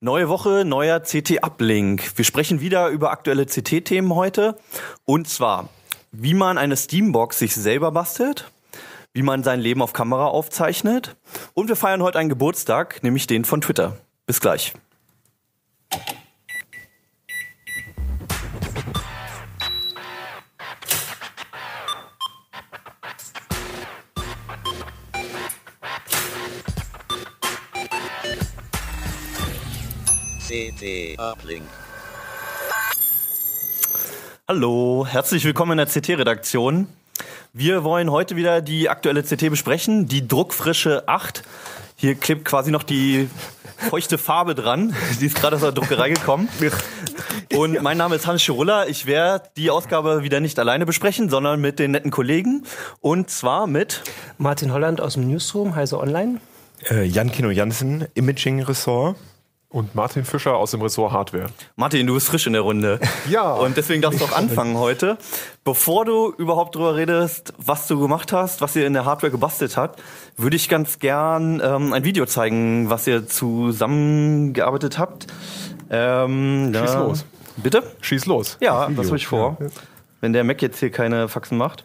Neue Woche, neuer CT-Uplink. Wir sprechen wieder über aktuelle CT-Themen heute. Und zwar, wie man eine Steambox sich selber bastelt, wie man sein Leben auf Kamera aufzeichnet. Und wir feiern heute einen Geburtstag, nämlich den von Twitter. Bis gleich. CT Uplink. Hallo, herzlich willkommen in der CT-Redaktion. Wir wollen heute wieder die aktuelle CT besprechen, die druckfrische 8. Hier klebt quasi noch die feuchte Farbe dran. Die ist gerade aus der Druckerei gekommen. Und mein Name ist Hans Schirulla. Ich werde die Ausgabe wieder nicht alleine besprechen, sondern mit den netten Kollegen. Und zwar mit Martin Holland aus dem Newsroom, Heise Online. Äh, Jan Kino Jansen, Imaging Ressort. Und Martin Fischer aus dem Ressort Hardware. Martin, du bist frisch in der Runde. Ja. Und deswegen darfst du auch anfangen heute. Bevor du überhaupt drüber redest, was du gemacht hast, was ihr in der Hardware gebastelt habt, würde ich ganz gern ähm, ein Video zeigen, was ihr zusammengearbeitet habt. Ähm, Schieß da- los. Bitte? Schieß los. Ja, das habe ich vor. Wenn der Mac jetzt hier keine Faxen macht.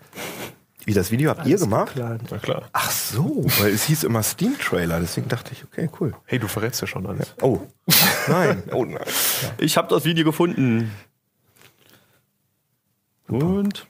Wie das Video habt ihr gemacht? Klar. Na klar. Ach so, weil es hieß immer Steam Trailer, deswegen dachte ich, okay, cool. Hey, du verrätst ja schon alles. Oh, nein, oh nein. Ich habe das Video gefunden. Und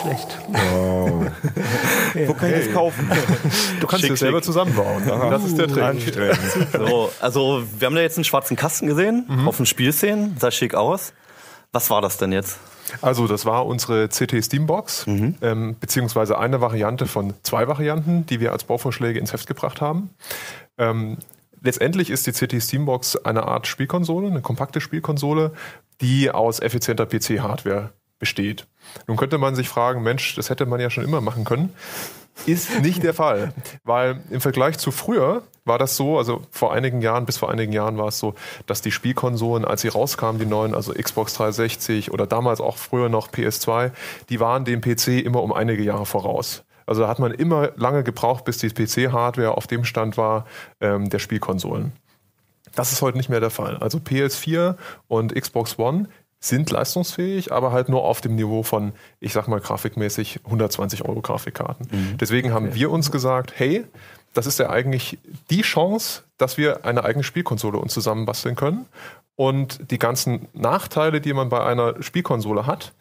Schlecht. Wo kann ich das kaufen? Du kannst es selber zusammenbauen. Das ist der Trick. Anstrengend. So, also wir haben da jetzt einen schwarzen Kasten gesehen auf den Spielszenen, sah schick aus. Was war das denn jetzt? Also das war unsere CT Steambox, ähm, beziehungsweise eine Variante von zwei Varianten, die wir als Bauvorschläge ins Heft gebracht haben. Ähm, letztendlich ist die CT Steambox eine Art Spielkonsole, eine kompakte Spielkonsole, die aus effizienter PC-Hardware besteht. Nun könnte man sich fragen, Mensch, das hätte man ja schon immer machen können. Ist nicht der Fall, weil im Vergleich zu früher war das so, also vor einigen Jahren, bis vor einigen Jahren war es so, dass die Spielkonsolen, als sie rauskamen, die neuen, also Xbox 360 oder damals auch früher noch PS2, die waren dem PC immer um einige Jahre voraus. Also da hat man immer lange gebraucht, bis die PC-Hardware auf dem Stand war ähm, der Spielkonsolen. Das ist heute nicht mehr der Fall. Also PS4 und Xbox One sind leistungsfähig, aber halt nur auf dem Niveau von, ich sag mal, grafikmäßig 120 Euro Grafikkarten. Deswegen haben wir uns gesagt, hey, das ist ja eigentlich die Chance, dass wir eine eigene Spielkonsole uns zusammenbasteln können und die ganzen Nachteile, die man bei einer Spielkonsole hat,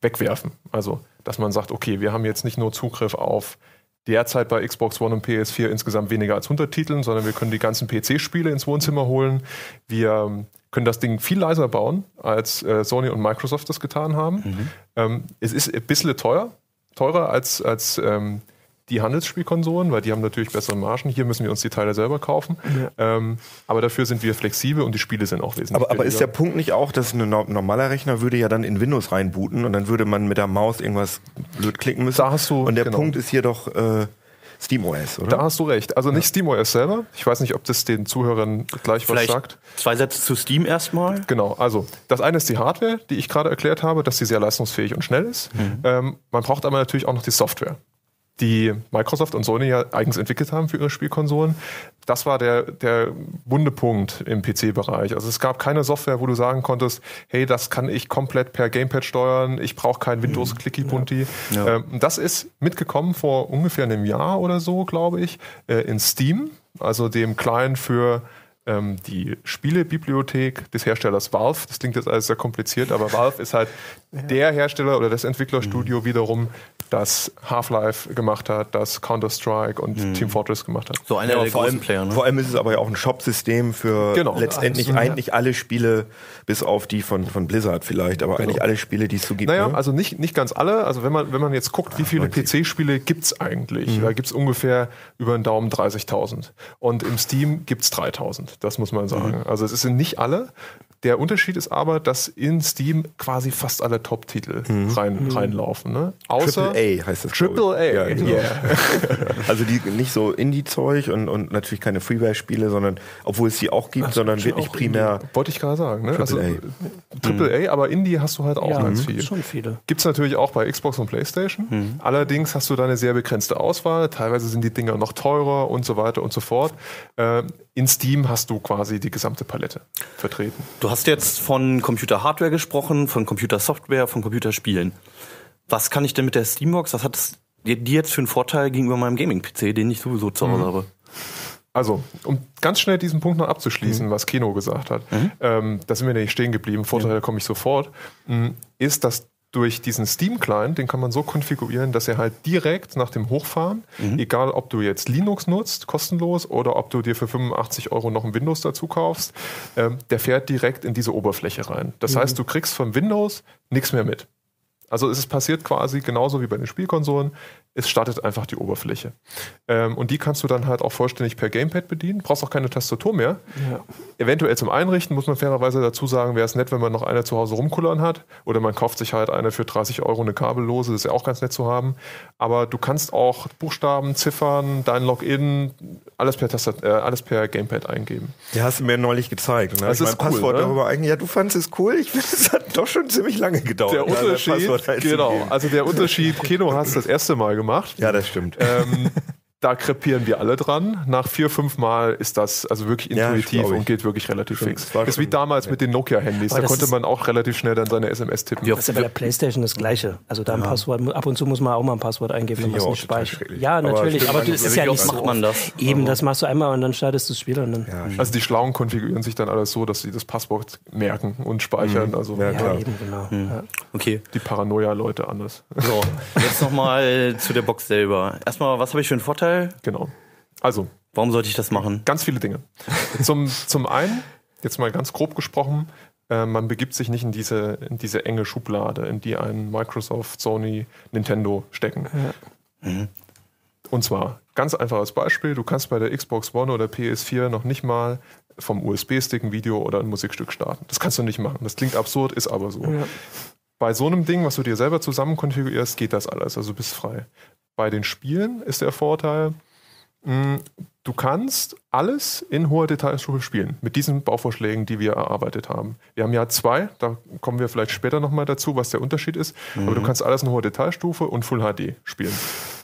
wegwerfen. Also, dass man sagt, okay, wir haben jetzt nicht nur Zugriff auf derzeit bei Xbox One und PS4 insgesamt weniger als 100 Titeln, sondern wir können die ganzen PC-Spiele ins Wohnzimmer holen. Wir ähm, können das Ding viel leiser bauen, als äh, Sony und Microsoft das getan haben. Ähm, es ist ein bisschen teuer, teurer als, als ähm, die Handelsspielkonsolen, weil die haben natürlich bessere Margen. Hier müssen wir uns die Teile selber kaufen. Ähm, aber dafür sind wir flexibel und die Spiele sind auch wesentlich Aber, aber ist der. Punkt nicht auch, dass ein no- normaler Rechner würde ja dann in Windows reinbooten und dann würde man mit der Maus irgendwas blöd klicken müssen? Da hast du- Und der genau. Punkt ist hier doch äh, SteamOS, oder? Da hast du recht. Also nicht SteamOS selber. Ich weiß nicht, ob das den Zuhörern gleich was Vielleicht sagt. zwei Sätze zu Steam erstmal. Genau, also das eine ist die Hardware, die ich gerade erklärt habe, dass sie sehr leistungsfähig und schnell ist. Ähm, man braucht aber natürlich auch noch die Software, die Microsoft und Sony ja eigens entwickelt haben für ihre Spielkonsolen. Das war der, der wunde Punkt im PC-Bereich. Also es gab keine Software, wo du sagen konntest, hey, das kann ich komplett per Gamepad steuern, ich brauche kein Windows Clicky Bunti. Ähm, das ist mitgekommen vor ungefähr einem Jahr oder so, glaube ich, äh, in Steam, also dem Client für ähm, die Spielebibliothek des Herstellers Valve. Das klingt jetzt alles sehr kompliziert, aber Valve ist halt der Hersteller oder das Entwicklerstudio wiederum, das Half-Life gemacht hat, das Counter-Strike und Team Fortress gemacht hat. So einer Ja, der vor, allem, Player, ne? vor allem ist es aber ja auch ein Shop-System für Genau. letztendlich ja. eigentlich alle Spiele, bis auf die von, von Blizzard vielleicht, aber eigentlich alle Spiele, die es so gibt. Naja, ne? also nicht, nicht ganz alle. Also wenn man, wenn man jetzt guckt, wie viele PC-Spiele gibt's eigentlich? Mhm. Da gibt's ungefähr über den Daumen 30.000. Und im Steam gibt's 3.000. Das muss man sagen. Mhm. Also es sind nicht alle. Der Unterschied ist aber, dass in Steam quasi fast alle Top-Titel rein, reinlaufen. Ne? Außer Triple A heißt das. Triple A. Ja, genau. yeah. Also die nicht so Indie-Zeug und, und natürlich keine Freeware-Spiele, sondern obwohl es die auch gibt, sondern wirklich primär. Wollte ich gerade sagen. Ne? Also, Triple Triple A, aber Indie hast du halt auch ja, ganz viel. schon viele. Gibt es natürlich auch bei Xbox und PlayStation. Allerdings hast du da eine sehr begrenzte Auswahl. Teilweise sind die Dinger noch teurer und so weiter und so fort. Ähm, in Steam hast du quasi die gesamte Palette vertreten. Du hast jetzt von Computer-Hardware gesprochen, von Computersoftware, von Computerspielen. Was kann ich denn mit der Steambox, was hat es dir jetzt für einen Vorteil gegenüber meinem Gaming-PC, den ich sowieso zu Hause habe? Also, um ganz schnell diesen Punkt noch abzuschließen, was Keno gesagt hat, ähm, da sind wir nämlich stehen geblieben, Vorteil komme ich sofort, mh, ist, dass durch diesen Steam-Client, den kann man so konfigurieren, dass er halt direkt nach dem Hochfahren, egal ob du jetzt Linux nutzt, kostenlos, oder ob du dir für 85 Euro noch ein Windows dazu kaufst, ähm, der fährt direkt in diese Oberfläche rein. Das heißt, du kriegst von Windows nichts mehr mit. Also es passiert quasi genauso wie bei den Spielkonsolen. Es startet einfach die Oberfläche. Ähm, und die kannst du dann halt auch vollständig per Gamepad bedienen. Brauchst auch keine Tastatur mehr. Eventuell zum Einrichten muss man fairerweise dazu sagen, wäre es nett, wenn man noch eine zu Hause rumkullern hat. Oder man kauft sich halt eine für 30 Euro, eine kabellose. Das ist ja auch ganz nett zu haben. Aber du kannst auch Buchstaben, Ziffern, dein Login, alles per, Tastat äh, alles per Gamepad eingeben. Die hast du mir neulich gezeigt. Da Das ich ist mein cool, Passwort ne? darüber eigentlich. Ja, du fandest es cool. Ich finde, es hat doch schon ziemlich lange gedauert. Der Unterschied, genau, also der Unterschied, Keno es das erste Mal gemacht. Ja, das stimmt. Ähm, da krepieren wir alle dran. Nach vier, fünf Mal ist das also wirklich Ja, intuitiv ich. und geht wirklich relativ Stimmt, fix. das ist wie damals mit den Nokia-Handys. Aber Da konnte man auch relativ schnell dann seine SMS tippen. Wie oft Das ist ja bei der Playstation das Gleiche. Also da ein Passwort, ab und zu muss man auch mal ein Passwort eingeben, wenn man es nicht speichert. Ja, Aber natürlich, aber, man- das ja, ist ja nicht so macht man das? Eben, das machst du einmal und dann startest du das Spiel und dann. Ja, Also die Schlauen konfigurieren sich dann alles so, dass sie das Passwort merken und speichern. Also Ja, Ja, klar. eben, genau. Ja. Okay. die Paranoia-Leute anders. So, jetzt nochmal zu der Box selber. Erstmal, was habe ich für einen Vorteil? Genau. Also, Warum sollte ich das machen? ganz viele Dinge. zum, zum einen, jetzt mal ganz grob gesprochen, äh, man begibt sich nicht in diese, in diese enge Schublade, in die ein Microsoft, Sony, Nintendo stecken. Und zwar, ganz einfaches Beispiel, du kannst bei der Xbox One oder PS4 noch nicht mal vom USB-Stick ein Video oder ein Musikstück starten. Das kannst du nicht machen. Das klingt absurd, ist aber so. Bei so einem Ding, was du dir selber zusammen konfigurierst, geht das alles. Also du bist frei. Bei den Spielen ist der Vorteil, mh, du kannst alles in hoher Detailstufe spielen. Mit diesen Bauvorschlägen, die wir erarbeitet haben. Wir haben ja zwei, da kommen wir vielleicht später nochmal dazu, was der Unterschied ist. Aber du kannst alles in hoher Detailstufe und Full HD spielen.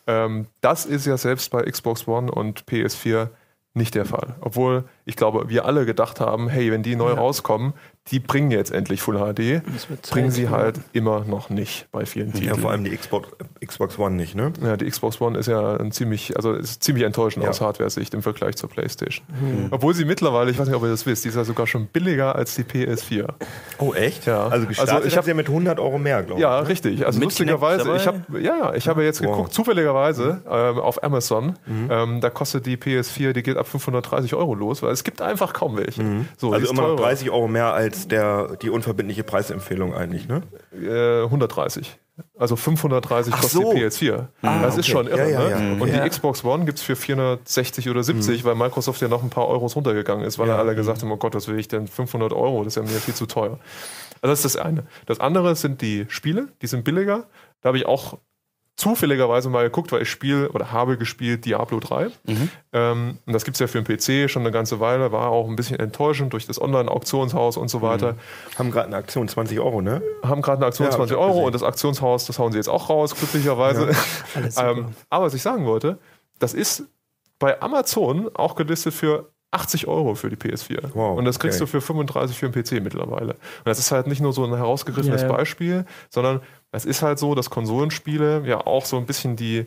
Ähm, das ist ja selbst bei Xbox One und PS4 nicht der Fall. Obwohl ich glaube, wir alle gedacht haben, hey, wenn die neu rauskommen, die bringen jetzt endlich Full HD, bringen sie ja. halt immer noch nicht bei vielen Ja, Titeln. vor allem die Xbox, Xbox One nicht, ne? Ja, die Xbox One ist ja ein ziemlich, also ist ziemlich enttäuschend Ja. aus Hardware-Sicht im Vergleich zur PlayStation. Obwohl sie mittlerweile, ich weiß nicht, ob ihr das wisst, die ist ja sogar schon billiger als die PS4. Oh, echt? Ja. Also gestartet Also ich ich hab- habe ja mit 100 Euro mehr, glaube ich. Ja, richtig. Also Mit lustigerweise, ich habe ja, ja, ich habe jetzt Wow. geguckt, zufälligerweise ähm, auf Amazon. Ähm, da kostet die PS4, die geht ab 530 Euro los, weil es gibt einfach kaum welche. So, die Also ist immer noch teurer. 30 Euro mehr als der, die unverbindliche Preisempfehlung eigentlich, ne? Äh, 130. Also 530 Ach kostet so. die PS4. das ist okay. schon irre. Ja, ja, ne? ja. Und Ja. die Xbox One gibt's für 460 oder 70, weil Microsoft ja noch ein paar Euros runtergegangen ist, weil Ja. alle gesagt haben, oh Gott, was will ich denn? 500 Euro, das ist ja mir viel zu teuer. Also das ist das eine. Das andere sind die Spiele, die sind billiger. Da habe ich auch zufälligerweise mal geguckt, weil ich spiele oder habe gespielt Diablo 3. Ähm, und das gibt's ja für den PC schon eine ganze Weile, war auch ein bisschen enttäuschend durch das Online-Auktionshaus und so weiter. Haben gerade eine Aktion 20 Euro, ne? Haben gerade eine Aktion Ja, hab 20 ich auch Euro und das Aktionshaus, das hauen sie jetzt auch raus, glücklicherweise. Super. ähm, aber was ich sagen wollte, das ist bei Amazon auch gelistet für 80 Euro für die PS4. Wow, und das kriegst okay. du für 35 für den PC mittlerweile. Und das ist halt nicht nur so ein herausgegriffenes ja. Beispiel, sondern es ist halt so, dass Konsolenspiele ja auch so ein bisschen die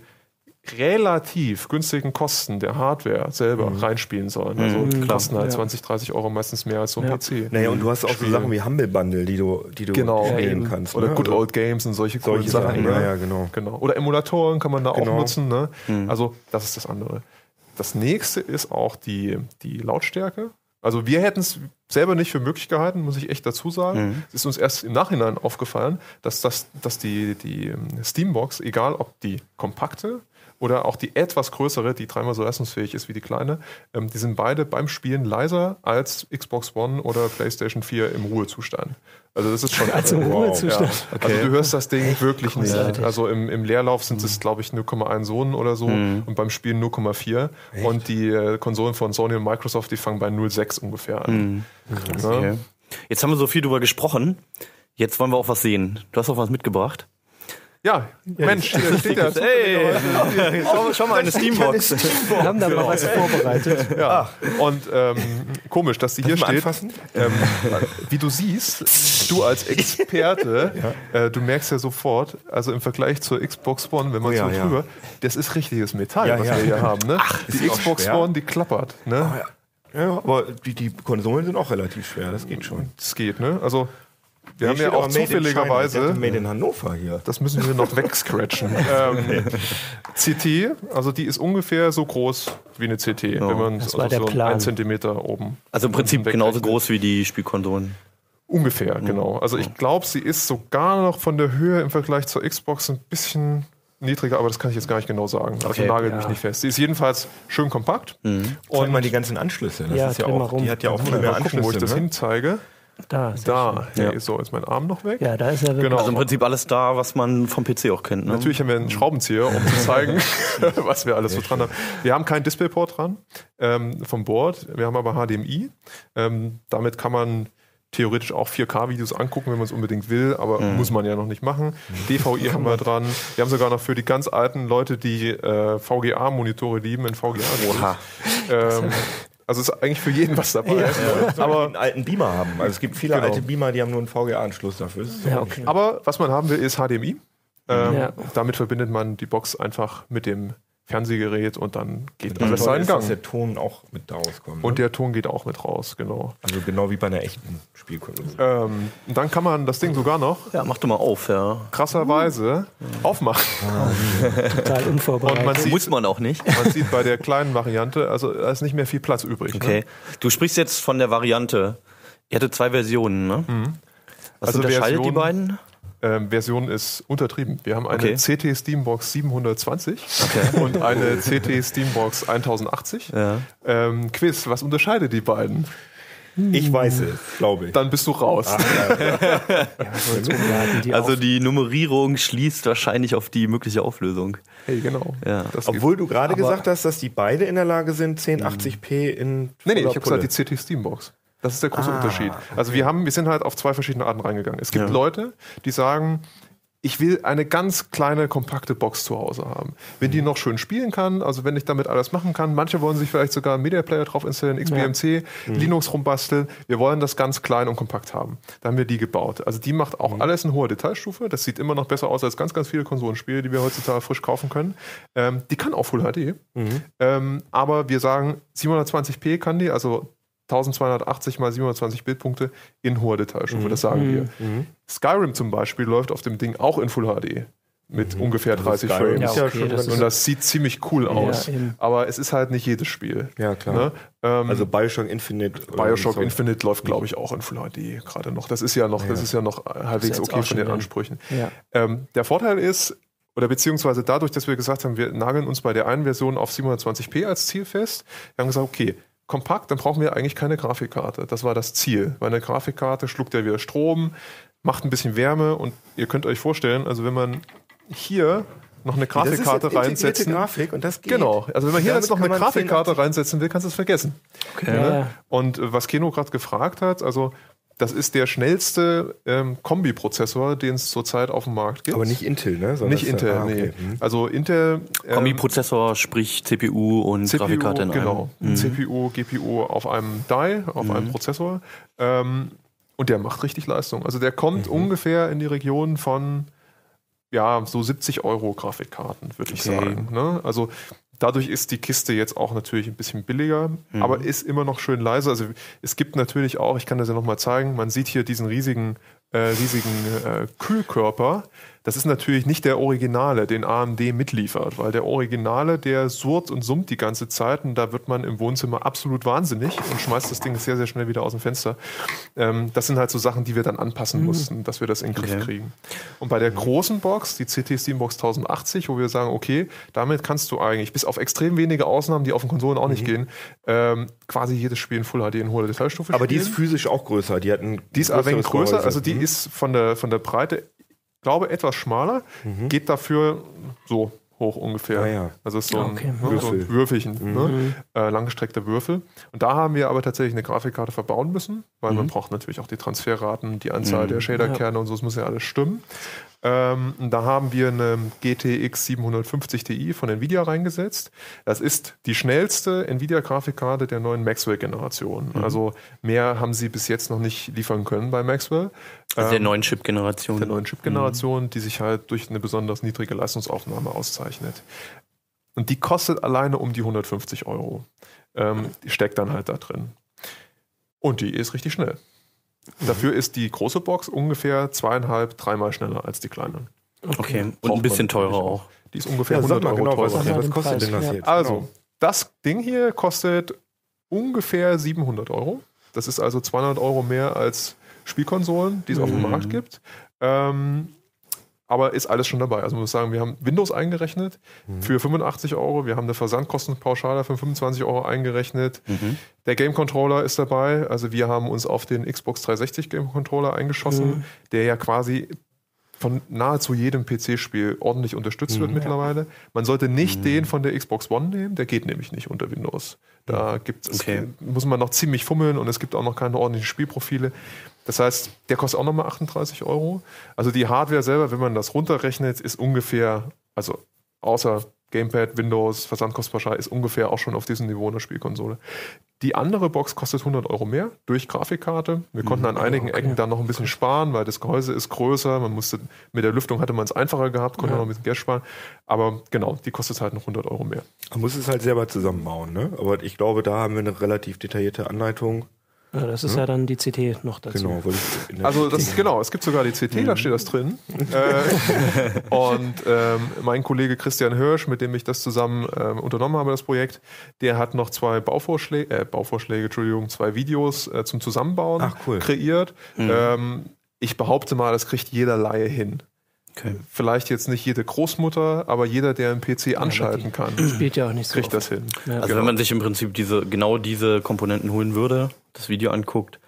relativ günstigen Kosten der Hardware selber reinspielen sollen. Also Mhm, kosten halt Ja. 20, 30 Euro meistens mehr als so ein Ja. PC. Naja, und du hast auch so Spiele. Sachen wie Humble Bundle, die du, die du Genau. spielen kannst. Oder ne? Good Also Old Games und solche solche Sachen. Sachen, ne? ja, ja, genau. Genau. Oder Emulatoren kann man da auch Genau. nutzen. Ne? Also das ist das andere. Das nächste ist auch die, die Lautstärke. Also wir hätten es selber nicht für möglich gehalten, muss ich echt dazu sagen. Es ist uns erst im Nachhinein aufgefallen, dass, das, dass die, die Steambox, egal ob die kompakte oder auch die etwas größere, die dreimal so leistungsfähig ist wie die kleine, ähm, die sind beide beim Spielen leiser als Xbox One oder PlayStation 4 im Ruhezustand. Also das ist schon Also im wow. Ruhezustand. Ja. Also du hörst das Ding wirklich nicht. Also im, im Leerlauf sind es, glaube ich, 0,1 Sonen oder so und beim Spielen 0,4. Und die äh, Konsolen von Sony und Microsoft, die fangen bei 0,6 ungefähr an. Ja. Okay. Jetzt haben wir so viel drüber gesprochen. Jetzt wollen wir auch was sehen. Du hast auch was mitgebracht. Ja, Mensch, hier steht ja. Hey, schau, schau mal, eine Steambox. Wir haben da mal was vorbereitet. Ja. Und ähm, komisch, dass die hier steht. anfassen? Ähm, wie du siehst, du als Experte, äh, du merkst ja sofort, also im Vergleich zur Xbox One, wenn man Oh ja, so ja. drüber, das ist richtiges Metall, Ja, was ja. wir hier haben. Ne? die die Xbox? One, die klappert. Ne? Ja, aber die, die Konsolen sind auch relativ schwer, das geht schon. Das geht, ne? Also wir haben Hier ja auch zufälligerweise. Made in Hannover hier. Das müssen wir noch wegscratchen. ähm, CT, also die ist ungefähr so groß wie eine CT, wenn man das war also der so Plan. einen Zentimeter oben. Also im Prinzip genauso groß wie die Spielkonsolen. Ungefähr, genau. Also ich glaube, sie ist sogar noch von der Höhe im Vergleich zur Xbox ein bisschen niedriger, aber das kann ich jetzt gar nicht genau sagen. Also Okay. nagelt Ja. mich nicht fest. Sie ist jedenfalls schön kompakt. Und mal die ganzen Anschlüsse. Das Ja, ist ja auch, die hat ja auch viel mehr gucken, wo ich Anschlüsse. das Ne? hinzeige. Da, sehr Da, Ja. hey, so ist mein Arm noch weg. Ja, da ist er wirklich. Genau. Also im Prinzip alles da, was man vom PC auch kennt. Ne? Natürlich haben wir einen Schraubenzieher, um zu zeigen, was wir alles so dran haben. Wir haben keinen Displayport dran ähm, vom Board. Wir haben aber HDMI. Ähm, damit kann man theoretisch auch 4K-Videos angucken, wenn man es unbedingt will, aber muss man ja noch nicht machen. DVI haben wir dran. Wir haben sogar noch für die ganz alten Leute, die äh, VGA-Monitore lieben, in VGA. Oha. Ähm, also ist eigentlich für jeden was dabei. Aber einen alten Beamer haben. Also es gibt viele Genau. alte Beamer, die haben nur einen VGA-Anschluss dafür. Ja, okay. Aber was man haben will, ist HDMI. Ähm, Ja. Damit verbindet man die Box einfach mit dem Fernsehgerät und dann geht toll alles ist, seinen dass Gang. der Ton auch mit da rauskommt. Und ne? der Ton geht auch mit raus, genau. also genau wie bei einer echten Spielkonsole. Ähm, und dann kann man das Ding sogar noch Ja, mach doch mal auf, ja. krasserweise aufmachen. total unvorbereitet. Und man sieht, Muss man auch nicht. man sieht bei der kleinen Variante, also da ist nicht mehr viel Platz übrig. Okay. Ne? Du sprichst jetzt von der Variante. Ihr hattet zwei Versionen, ne? Was Also unterscheidet die Version- beiden? Ähm, Version ist untertrieben. Wir haben eine Okay. CT Steambox 720 und eine CT Steambox 1080. Ja. Ähm, Quiz, was unterscheidet die beiden? Ich weiß es, glaube ich. Dann bist du raus. Laden die Also auf. die Nummerierung schließt wahrscheinlich auf die mögliche Auflösung. Hey, genau. Ja. Obwohl du gerade gesagt hast, dass die beide in der Lage sind, 1080p in Nee, nee, ich habe gesagt, die CT Steambox. Das ist der große Unterschied. Also wir haben, wir sind halt auf zwei verschiedene Arten reingegangen. Es gibt Ja. Leute, die sagen, ich will eine ganz kleine, kompakte Box zu Hause haben. Wenn die noch schön spielen kann, also wenn ich damit alles machen kann, manche wollen sich vielleicht sogar einen Media Player drauf installieren, XBMC, Linux rumbasteln. Wir wollen das ganz klein und kompakt haben. Da haben wir die gebaut. Also die macht auch alles in hoher Detailstufe. Das sieht immer noch besser aus als ganz, ganz viele Konsolenspiele, die wir heutzutage frisch kaufen können. Ähm, die kann auch Full HD. Ähm, aber wir sagen, 720p kann die, also 1280 mal 720 Bildpunkte in hoher Detailstufe, das sagen wir. Skyrim zum Beispiel läuft auf dem Ding auch in Full HD mit ungefähr 30 Also Frames. ja okay, das Und das sieht ziemlich cool aus. eben. aber es ist halt nicht jedes Spiel. Ja, klar. Ne? Ähm, Also Bioshock Infinite. Bioshock. Infinite läuft, glaube ich, auch in Full HD gerade noch. Das ist ja noch, das ist ja noch halbwegs jetzt okay von den ja. Ansprüchen. Ja. Ähm, der Vorteil ist, oder beziehungsweise dadurch, dass wir gesagt haben, wir nageln uns bei der einen Version auf 720p als Ziel fest, wir haben gesagt, okay, kompakt, dann brauchen wir eigentlich keine Grafikkarte. Das war das Ziel. Weil eine Grafikkarte schluckt ja wieder Strom, macht ein bisschen Wärme und ihr könnt euch vorstellen, also wenn man hier noch eine Das ist Grafikkarte reinsetzen. Grafik und das geht. Genau, also wenn man hier jetzt noch eine Grafikkarte 1080 reinsetzen will, kannst du es vergessen. Ja, Ne? ja. Und äh, was Keno gerade gefragt hat, also das ist der schnellste ähm, Kombi-Prozessor, den es zurzeit auf dem Markt gibt. Aber nicht Intel, ne? Sondern Nicht Intel, ah, okay. nee. Hm. Also Intel. ähm, Kombi-Prozessor, sprich CPU und CPU, Grafikkarte in genau. einem. CPU, GPU auf einem Die, auf einem Prozessor. Ähm, und der macht richtig Leistung. Also der kommt ungefähr in die Region von ja, so 70 Euro Grafikkarten, würde ich Okay. sagen. Ne? Also dadurch ist die Kiste jetzt auch natürlich ein bisschen billiger, aber ist immer noch schön leise. Also es gibt natürlich auch, ich kann das ja nochmal zeigen, man sieht hier diesen riesigen äh, riesigen äh, Kühlkörper. Das ist natürlich nicht der Originale, den AMD mitliefert, weil der Originale, der surrt und summt die ganze Zeit und da wird man im Wohnzimmer absolut wahnsinnig und schmeißt das Ding sehr, sehr schnell wieder aus dem Fenster. Ähm, das sind halt so Sachen, die wir dann anpassen mussten, dass wir das in den Griff Okay. kriegen. Und bei der großen Box, die CT Steambox 1080, wo wir sagen, okay, damit kannst du eigentlich, bis auf extrem wenige Ausnahmen, die auf den Konsolen auch nicht gehen, ähm, quasi jedes Spiel in Full HD in hoher Detailstufe Aber die ist physisch auch größer. Die hat ein Die ist ein wenig größer, Gehäuse. also die Mhm. Ist von der, von der Breite, glaube etwas schmaler, geht dafür so hoch ungefähr. Ah, ja. Also ist so ein, Okay. ne, so ein Würfel. Würfelchen, ne? äh, langgestreckter Würfel. Und da haben wir aber tatsächlich eine Grafikkarte verbauen müssen, weil man braucht natürlich auch die Transferraten, die Anzahl der Shaderkerne und so, es muss ja alles stimmen. Ähm, da haben wir eine GTX 750 Ti von Nvidia reingesetzt. Das ist die schnellste Nvidia-Grafikkarte der neuen Maxwell-Generation. Also mehr haben sie bis jetzt noch nicht liefern können bei Maxwell. Also der Ähm, neuen Chip-Generation. der neuen Chip-Generation, die sich halt durch eine besonders niedrige Leistungsaufnahme auszeichnet. Und die kostet alleine um die 150 Euro. Ähm, die steckt dann halt da drin. Und die ist richtig schnell. Dafür ist die große Box ungefähr zweieinhalb, dreimal schneller als die kleine. Okay, und Braucht ein bisschen teurer auch. Die ist ungefähr Ja, sag 100 mal Euro genau, was, teurer. Ja, was kostet denn das jetzt? Also, Genau. das Ding hier kostet ungefähr 700 Euro. Das ist also 200 Euro mehr als Spielkonsolen, die es auf dem Mhm. Markt gibt. Ähm, aber ist alles schon dabei. Also man muss sagen, wir haben Windows eingerechnet für 85 Euro. Wir haben eine Versandkostenpauschale für 25 Euro eingerechnet. Mhm. Der Game Controller ist dabei. Also wir haben uns auf den Xbox 360 Game Controller eingeschossen, der ja quasi von nahezu jedem PC-Spiel ordentlich unterstützt wird mittlerweile. Man sollte nicht den von der Xbox One nehmen, der geht nämlich nicht unter Windows. Da gibt's, es Okay. muss man noch ziemlich fummeln und es gibt auch noch keine ordentlichen Spielprofile. Das heißt, der kostet auch nochmal 38 Euro. Also die Hardware selber, wenn man das runterrechnet, ist ungefähr, also außer Gamepad, Windows, Versandkostenpauschal, ist ungefähr auch schon auf diesem Niveau einer Spielkonsole. Die andere Box kostet 100 Euro mehr durch Grafikkarte. Wir konnten an einigen Ecken dann noch ein bisschen sparen, weil das Gehäuse ist größer. Man musste, mit der Lüftung hatte man es einfacher gehabt, konnte noch ein bisschen Geld sparen. Aber genau, die kostet halt noch 100 Euro mehr. Man muss es halt selber zusammenbauen, ne? Aber ich glaube, da haben wir eine relativ detaillierte Anleitung. Ja, das ist ja dann die CT noch dazu. Genau, Also das ist genau, es gibt sogar die CT, da steht das drin. äh, und ähm, mein Kollege Christian Hirsch, mit dem ich das zusammen ähm, unternommen habe, das Projekt, der hat noch zwei Bauvorschläge, äh, Bauvorschläge, Entschuldigung, zwei Videos äh, zum Zusammenbauen Ach, cool. kreiert. Ähm, ich behaupte mal, das kriegt jeder Laie hin. Okay. Vielleicht jetzt nicht jede Großmutter, aber jeder, der einen PC anschalten kann, Spielt ja auch nicht so. kriegt oft. das hin. Ja. Also wenn man sich im Prinzip diese genau diese Komponenten holen würde, das Video anguckt,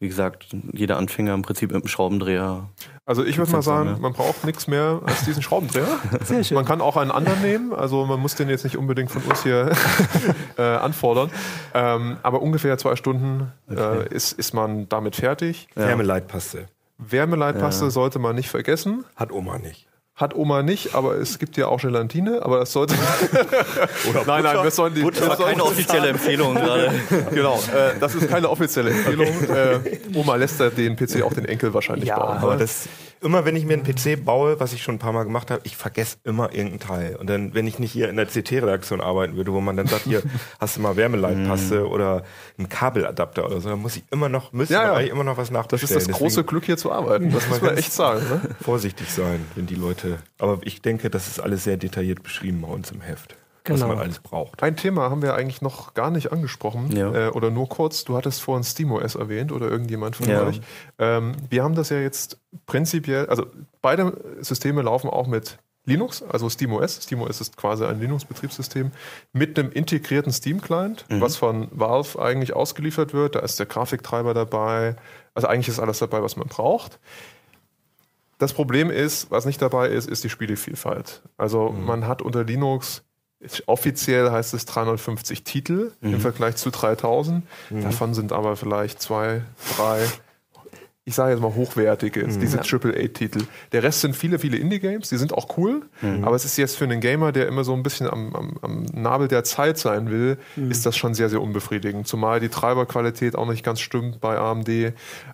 wie gesagt, jeder Anfänger im Prinzip mit einem Schraubendreher. Also ich würde mal sagen, man braucht nichts mehr als diesen Schraubendreher. Sehr schön. Man kann auch einen anderen nehmen, also man muss den jetzt nicht unbedingt von uns hier äh, anfordern. Ähm, aber ungefähr zwei Stunden äh, ist, ist man damit fertig. Wärmeleitpaste. Wärmeleitpaste sollte man nicht vergessen. Hat Oma nicht. Hat Oma nicht, aber es gibt ja auch Gelatine, aber das sollte. Oder nein, nein, wir sollen die. wir sollen- Keine offizielle Empfehlung gerade. Genau, äh, das ist keine offizielle Empfehlung. Äh, Oma lässt ja den PC auch den Enkel wahrscheinlich Ja, bauen. Aber ne? das, immer wenn ich mir einen PC baue, was ich schon ein paar Mal gemacht habe, ich vergesse immer irgendeinen Teil. Und dann, wenn ich nicht hier in der CT-Redaktion arbeiten würde, wo man dann sagt, hier hast du mal Wärmeleitpaste oder einen Kabeladapter oder so, dann muss ich immer noch, müssen Ja, ja. immer noch was das nachbestellen. ist das große Glück, hier zu arbeiten. Das muss man echt sagen. Ne? Vorsichtig sein, wenn die Leute. Aber ich denke, das ist alles sehr detailliert beschrieben bei uns im Heft. Was Genau. man alles braucht. Ein Thema haben wir eigentlich noch gar nicht angesprochen Ja. äh, oder nur kurz. Du hattest vorhin SteamOS erwähnt oder irgendjemand von Ja. euch. Ähm, wir haben das ja jetzt prinzipiell, also beide Systeme laufen auch mit Linux, also SteamOS. SteamOS ist quasi ein Linux-Betriebssystem mit einem integrierten Steam-Client, was von Valve eigentlich ausgeliefert wird. Da ist der Grafiktreiber dabei. Also eigentlich ist alles dabei, was man braucht. Das Problem ist, was nicht dabei ist, ist die Spielevielfalt. Also man hat unter Linux offiziell heißt es 350 Titel im Vergleich zu 3000. Davon sind aber vielleicht zwei, drei, ich sage jetzt mal hochwertige, diese AAA-Titel. Der Rest sind viele, viele Indie-Games, die sind auch cool, aber es ist jetzt für einen Gamer, der immer so ein bisschen am, am, am Nabel der Zeit sein will, ist das schon sehr, sehr unbefriedigend. Zumal die Treiberqualität auch nicht ganz stimmt bei AMD.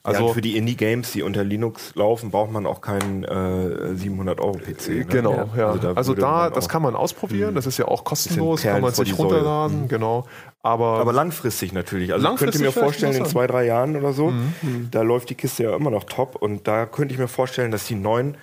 Also ja, für die Indie-Games, die unter Linux laufen, braucht man auch keinen äh, 700-Euro-PC. Ne? Genau, ja. Also da Also da, das kann man ausprobieren. Das ist ja auch kostenlos, kann man sich runterladen, genau. Aber, Aber langfristig natürlich. Also ich könnte Langfristig mir vorstellen, in zwei, drei Jahren oder so, da läuft die Kiste ja immer noch top. Und da könnte ich mir vorstellen, dass die neuen.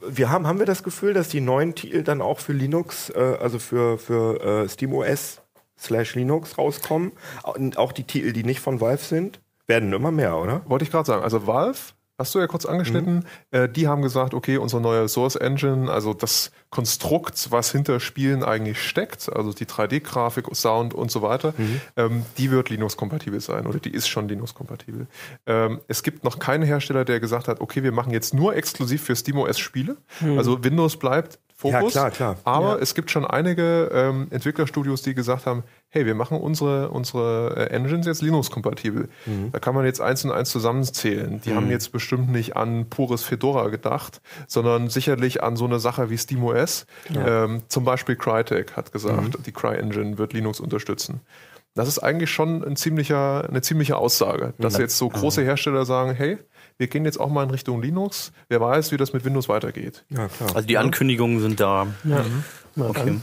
Wir haben, haben wir das Gefühl, dass die neuen Titel dann auch für Linux, äh, also für, für äh, SteamOS slash Linux rauskommen? Und auch die Titel, die nicht von Valve sind, werden immer mehr, oder? wollte ich gerade sagen, also Valve, hast du ja kurz angeschnitten, äh, die haben gesagt, okay, unsere neue Source Engine, also das Konstrukt, was hinter Spielen eigentlich steckt, also die 3D-Grafik, Sound und so weiter, ähm, die wird Linux-kompatibel sein oder die ist schon Linux-kompatibel. Ähm, es gibt noch keinen Hersteller, der gesagt hat, okay, wir machen jetzt nur exklusiv für SteamOS Spiele. Also Windows bleibt Fokus. klar, klar. Aber es gibt schon einige ähm, Entwicklerstudios, die gesagt haben, hey, wir machen unsere, unsere äh, Engines jetzt Linux-kompatibel. Da kann man jetzt eins und eins zusammenzählen. Die haben jetzt bestimmt nicht an pures Fedora gedacht, sondern sicherlich an so eine Sache wie SteamOS. Ähm, zum Beispiel Crytek hat gesagt, die Cry-Engine wird Linux unterstützen. Das ist eigentlich schon ein ziemlicher, eine ziemliche Aussage, dass jetzt so große Hersteller sagen, hey, wir gehen jetzt auch mal in Richtung Linux. Wer weiß, wie das mit Windows weitergeht. Ja, klar. Also die Ankündigungen sind da. Ja. Na Okay.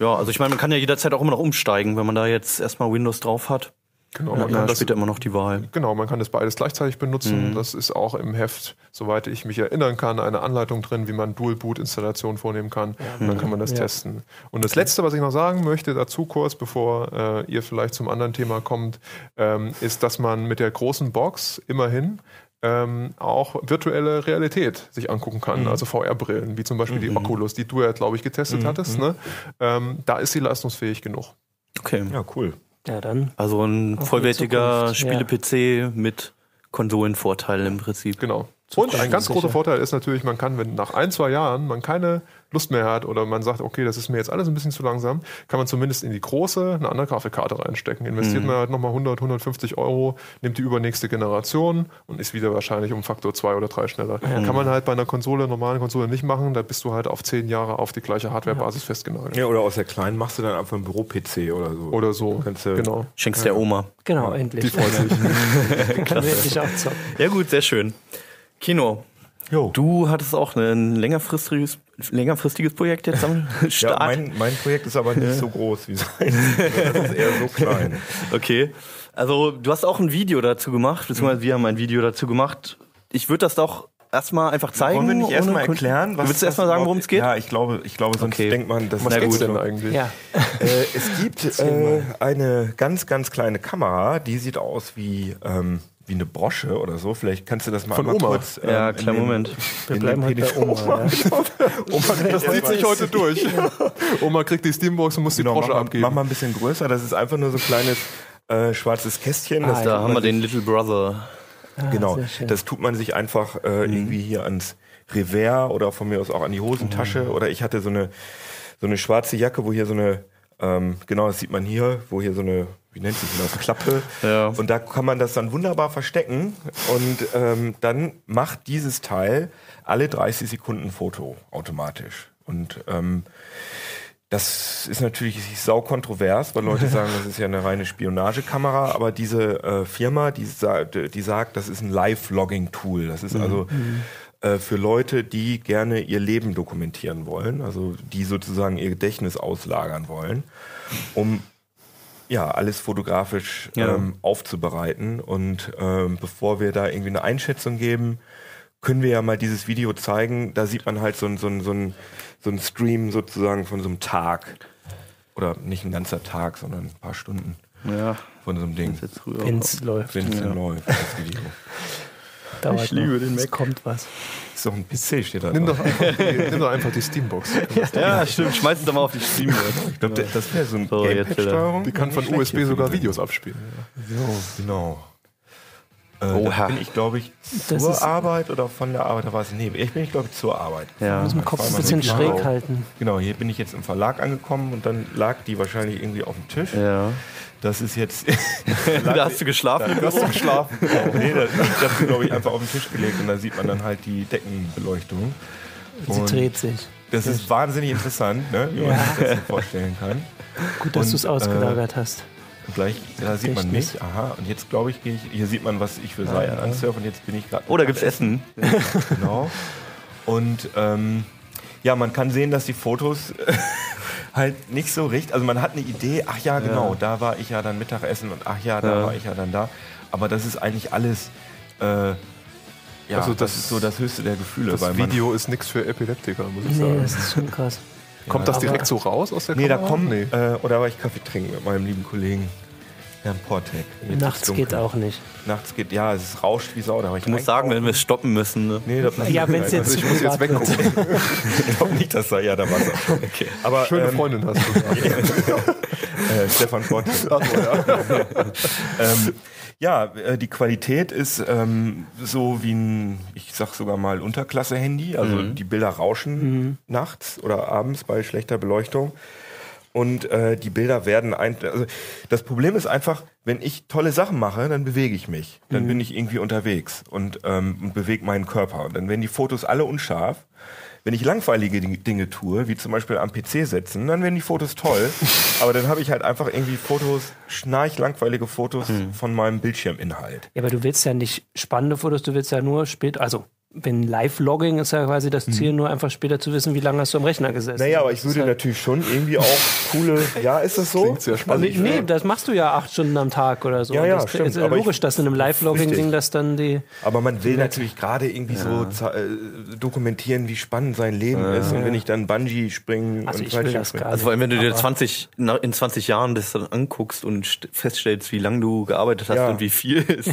Ja, also ich meine, man kann ja jederzeit auch immer noch umsteigen, wenn man da jetzt erstmal Windows drauf hat. Genau, Dann man hat kann man das später immer noch die Wahl. Genau, man kann das beides gleichzeitig benutzen. Mhm. Das ist auch im Heft, soweit ich mich erinnern kann, eine Anleitung drin, wie man Dual-Boot-Installation vornehmen kann. Und dann kann man das Ja. testen. Und das Letzte, was ich noch sagen möchte dazu kurz, bevor äh, ihr vielleicht zum anderen Thema kommt, ähm, ist, dass man mit der großen Box immerhin ähm, auch virtuelle Realität sich angucken kann, also VR-Brillen, wie zum Beispiel die Oculus, die du ja, glaube ich, getestet hattest. Ne? Ähm, da ist sie leistungsfähig genug. Okay. Ja, cool. Ja, dann. Also ein vollwertiger Spiele-PC mit Konsolenvorteil im Prinzip. Genau. Und ein ganz sicher. großer Vorteil ist natürlich, man kann, wenn nach ein, zwei Jahren man keine Lust mehr hat oder man sagt, okay, das ist mir jetzt alles ein bisschen zu langsam, kann man zumindest in die große eine andere Grafikkarte reinstecken. Investiert man halt nochmal 100, 150 Euro, nimmt die übernächste Generation und ist wieder wahrscheinlich um Faktor zwei oder drei schneller. Kann man halt bei einer Konsole, normalen Konsole nicht machen, da bist du halt auf zehn Jahre auf die gleiche Hardwarebasis festgenagelt. Ja, oder aus der kleinen machst du dann einfach einen Büro-PC oder so. Oder so. Kannst du- genau. Schenkst der Oma. Genau, Die endlich. freut sich. Kann wirklich auch zocken. Ja gut, sehr schön. Kino, Jo. du hattest auch ein längerfristiges, längerfristiges Projekt jetzt am Ja, Start. mein, mein Projekt ist aber nicht so groß wie sein. Das ist eher so klein. Okay. Also du hast auch ein Video dazu gemacht, beziehungsweise wir haben ein Video dazu gemacht. Ich würde das doch erstmal einfach zeigen. Wollen wir nicht erstmal erklären? Du willst das erstmal sagen, worum es geht? Ja, ich glaube, ich glaube sonst Okay. denkt man, das Was ist gut. denn eigentlich? Ja, Äh, es gibt äh, eine ganz, ganz kleine Kamera, die sieht aus wie, ähm, wie eine Brosche oder so. Vielleicht kannst du das mal Von einmal Oma. kurz. ähm, Ja, den- Moment. wir in bleiben halt bei PDF Oma. Ja. Das zieht sich heute durch. Oma kriegt die Steambox und muss die Genau, mach, Brosche mal, abgeben. mach mal ein bisschen größer. Das ist einfach nur so ein kleines äh, schwarzes Kästchen. Das Ah, Da haben wir den Little Brother. Ah, Genau, das tut man sich einfach äh, Mhm. irgendwie hier ans Revers oder von mir aus auch an die Hosentasche. Mhm. Oder ich hatte so eine, so eine schwarze Jacke, wo hier so eine, ähm, genau, das sieht man hier, wo hier so eine, wie nennt sich das, Klappe. Ja. Und da kann man das dann wunderbar verstecken. Und ähm, dann macht dieses Teil alle 30 Sekunden Foto automatisch. Und ähm, das ist natürlich sau kontrovers, weil Leute sagen, das ist ja eine reine Spionagekamera, aber diese äh, Firma, die, sa die sagt, das ist ein Live-Logging-Tool. Das ist also äh, für Leute, die gerne ihr Leben dokumentieren wollen, also die sozusagen ihr Gedächtnis auslagern wollen, um ja, alles fotografisch Ja. ähm, aufzubereiten. Und ähm, bevor wir da irgendwie eine Einschätzung geben, können wir ja mal dieses Video zeigen. Da sieht man halt so ein, so ein, so ein, so ein Stream sozusagen von so einem Tag. Oder nicht ein ganzer Tag, sondern ein paar Stunden Ja, von so einem Ding. Wenn es läuft, Wenn es Ja. läuft, das Video. dauert Ich liebe noch. den Es Mac. kommt was. Ist doch ein PC, steht da Nimm doch, einfach die, nimm doch einfach die Steambox. Ja, stimmt. Schmeiß es doch mal auf die Steam. Ich glaube, das wäre so ein So, Gamepad-Steuerung. Die kann von USB sogar Videos abspielen. Sendung. So, genau. Äh, Oha. da bin ich, glaube ich, Das zur Arbeit oder von der Arbeit, da war es, nee, ich bin, ich glaube, zur Arbeit. Ja. Muss den Kopf ein bisschen schräg Auto. halten. Genau, hier bin ich jetzt im Verlag angekommen und dann lag die wahrscheinlich irgendwie auf dem Tisch. Ja. Das ist jetzt. Da hast du geschlafen. Da hast du geschlafen. nee, das, das hast du, glaube ich, einfach auf den Tisch gelegt und da sieht man dann halt die Deckenbeleuchtung. Sie Und dreht sich. Das ist wahnsinnig interessant, ne? wie man Ja. sich das so vorstellen kann. Gut, dass du es ausgelagert hast. Und gleich, da sieht man mich. Aha, und jetzt glaube ich, gehe ich, hier sieht man, was ich für Seiten ja. ansurfe und jetzt bin ich gerade. Oh, da gibt's Essen. Genau. Und ähm, ja, man kann sehen, dass die Fotos halt nicht so richtig. Also man hat eine Idee, ach ja, genau, da war ich ja dann Mittagessen und ach ja, da Ja. war ich ja dann da. Aber das ist eigentlich alles, äh, ja, Also das, das- ist so das höchste der Gefühle. Das Video ist nichts für Epileptiker, muss ich Nee, sagen. das ist schon krass. Kommt das direkt so raus aus der nee, da Kamera? kommen, Nee. äh, oder war ich Kaffee trinken mit meinem lieben Kollegen Herrn Portek. Ist Nachts dunkel. geht auch nicht. Nachts geht, ja, es rauscht wie Sau. Da ich Ich muss sagen, wenn wir es stoppen müssen. Ne? Nee, das Ja, wenn es jetzt Also ich zu muss jetzt privat wird. weggucken. ich glaube nicht, dass da, ja, da war es auch. Okay. Aber, Schöne ähm, Freundin hast du. äh, Stefan Portek. ähm, ja, äh, die Qualität ist ähm, so wie ein, ich sag sogar mal, Unterklasse-Handy. Also die Bilder rauschen nachts oder abends bei schlechter Beleuchtung. Und äh, die Bilder werden ein. Also das Problem ist einfach, wenn ich tolle Sachen mache, dann bewege ich mich. Dann bin ich irgendwie unterwegs und, ähm, und bewege meinen Körper. Und dann werden die Fotos alle unscharf. Wenn ich langweilige Ding- Dinge tue, wie zum Beispiel am PC setzen, dann werden die Fotos toll. aber dann habe ich halt einfach irgendwie Fotos, schnarch-langweilige Fotos von meinem Bildschirminhalt. Ja, aber du willst ja nicht spannende Fotos, du willst ja nur spät, also wenn Live-Logging ist ja quasi das Ziel, nur einfach später zu wissen, wie lange hast du am Rechner gesessen. Naja, aber ich würde halt- natürlich schon irgendwie auch coole. Ja, ist das so? Klingt sehr spannend. Also Nee, das machst du ja acht Stunden am Tag oder so. Ja, ja, das stimmt, ist ja aber ich- logisch, dass in einem Live-Logging-Ding das dann die. Aber man will natürlich gerade irgendwie so za- äh, dokumentieren, wie spannend sein Leben ist. Und wenn ich dann Bungee springen Also und ich will das springen- gar Also vor allem, wenn du dir Aber- 20, na- in 20 Jahren das dann anguckst und st- feststellst, wie lange du gearbeitet hast Ja. und wie viel ist.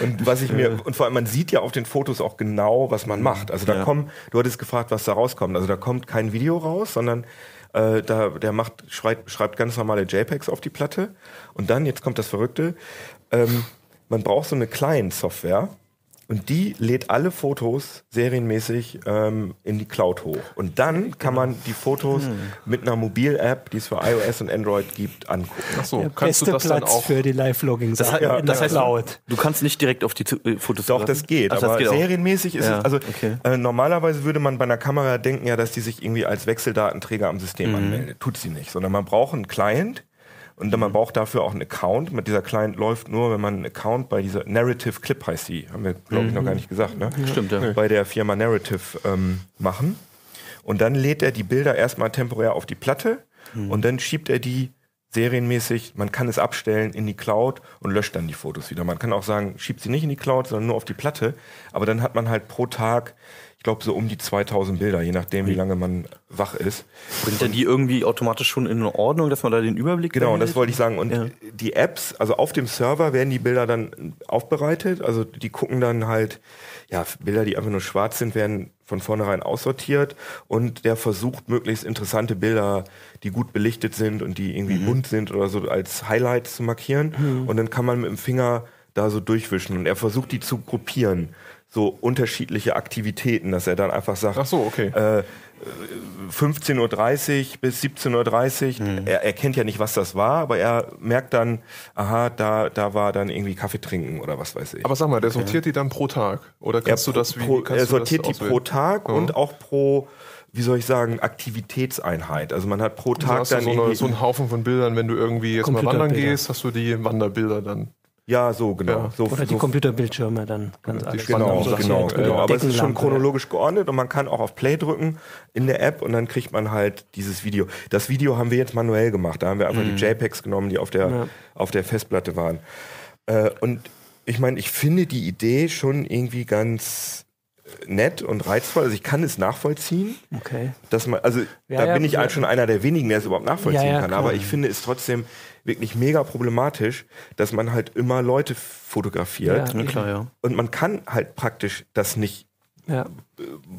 Und was ich mir, und vor allem man sieht ja auf den Fotos auch genau, was man macht. Also da Ja. kommen, du hattest gefragt, was da rauskommt. Also da kommt kein Video raus, sondern äh, da, der macht, schreibt, schreibt ganz normale JPEGs auf die Platte. Und dann, jetzt kommt das Verrückte, ähm, man braucht so eine Client-Software. Und die lädt alle Fotos serienmäßig ähm, in die Cloud hoch. Und dann kann man die Fotos mit einer Mobil-App, die es für iOS und Android gibt, angucken. Ach so, Der kannst du beste das dann Platz auch für die Live-Logging-Sachen Ja, in das der heißt, Cloud. du kannst nicht direkt auf die zu- äh, Fotos Doch, das geht. Ach, das aber geht serienmäßig ist Ja, es, also okay. äh, normalerweise würde man bei einer Kamera denken ja, dass die sich irgendwie als Wechseldatenträger am System Mhm. anmeldet. Tut sie nicht, sondern man braucht einen Client und dann man braucht dafür auch einen Account. Mit dieser Client läuft nur, wenn man einen Account bei dieser Narrative Clip heißt die, haben wir glaube ich noch gar nicht gesagt, ne? Stimmt, ja. Bei der Firma Narrative ähm, machen. Und dann lädt er die Bilder erstmal temporär auf die Platte und dann schiebt er die serienmäßig, man kann es abstellen in die Cloud und löscht dann die Fotos wieder. Man kann auch sagen, schiebt sie nicht in die Cloud, sondern nur auf die Platte. Aber dann hat man halt pro Tag, ich glaube, so um die 2000 Bilder, je nachdem, wie lange man wach ist. Bringt er die irgendwie automatisch schon in Ordnung, dass man da den Überblick Genau, und das behält? wollte ich sagen. Und Ja. die Apps, also auf dem Server werden die Bilder dann aufbereitet. Also die gucken dann halt, ja, Bilder, die einfach nur schwarz sind, werden von vornherein aussortiert. Und der versucht, möglichst interessante Bilder, die gut belichtet sind und die irgendwie bunt sind oder so, als Highlights zu markieren. Und dann kann man mit dem Finger da so durchwischen. Und er versucht, die zu gruppieren. So unterschiedliche Aktivitäten, dass er dann einfach sagt, Ach so, okay. äh, 15.30 Uhr bis 17.30 Uhr. Hm. Er, er kennt ja nicht, was das war, aber er merkt dann, aha, da, da war dann irgendwie Kaffee trinken oder was weiß ich. Aber sag mal, der sortiert die dann pro Tag? Oder er, kannst du das wie pro, kannst er du sortiert das die pro auswählen? Tag Ja. und auch pro, wie soll ich sagen, Aktivitätseinheit. Also man hat pro Tag hast du dann so, eine, irgendwie, so einen Haufen von Bildern, wenn du irgendwie jetzt mal wandern gehst, hast du die Wanderbilder dann. Ja, so genau. Ja. So, Oder die so Computerbildschirme dann ganz spannenden Genau, genau, genau. Ja. Aber es ist schon chronologisch geordnet und man kann auch auf Play drücken in der App und dann kriegt man halt dieses Video. Das Video haben wir jetzt manuell gemacht. Da haben wir einfach die JPEGs genommen, die auf der, Ja. auf der Festplatte waren. Äh, und ich meine, ich finde die Idee schon irgendwie ganz nett und reizvoll. Also ich kann es nachvollziehen, Okay. dass man, also Ja, da ja, bin ich ja. halt schon einer der wenigen, der es überhaupt nachvollziehen Ja, ja, kann. klar. Aber ich finde es trotzdem wirklich mega problematisch, dass man halt immer Leute fotografiert. Ja, klar, ja. Und man kann halt praktisch das nicht Ja.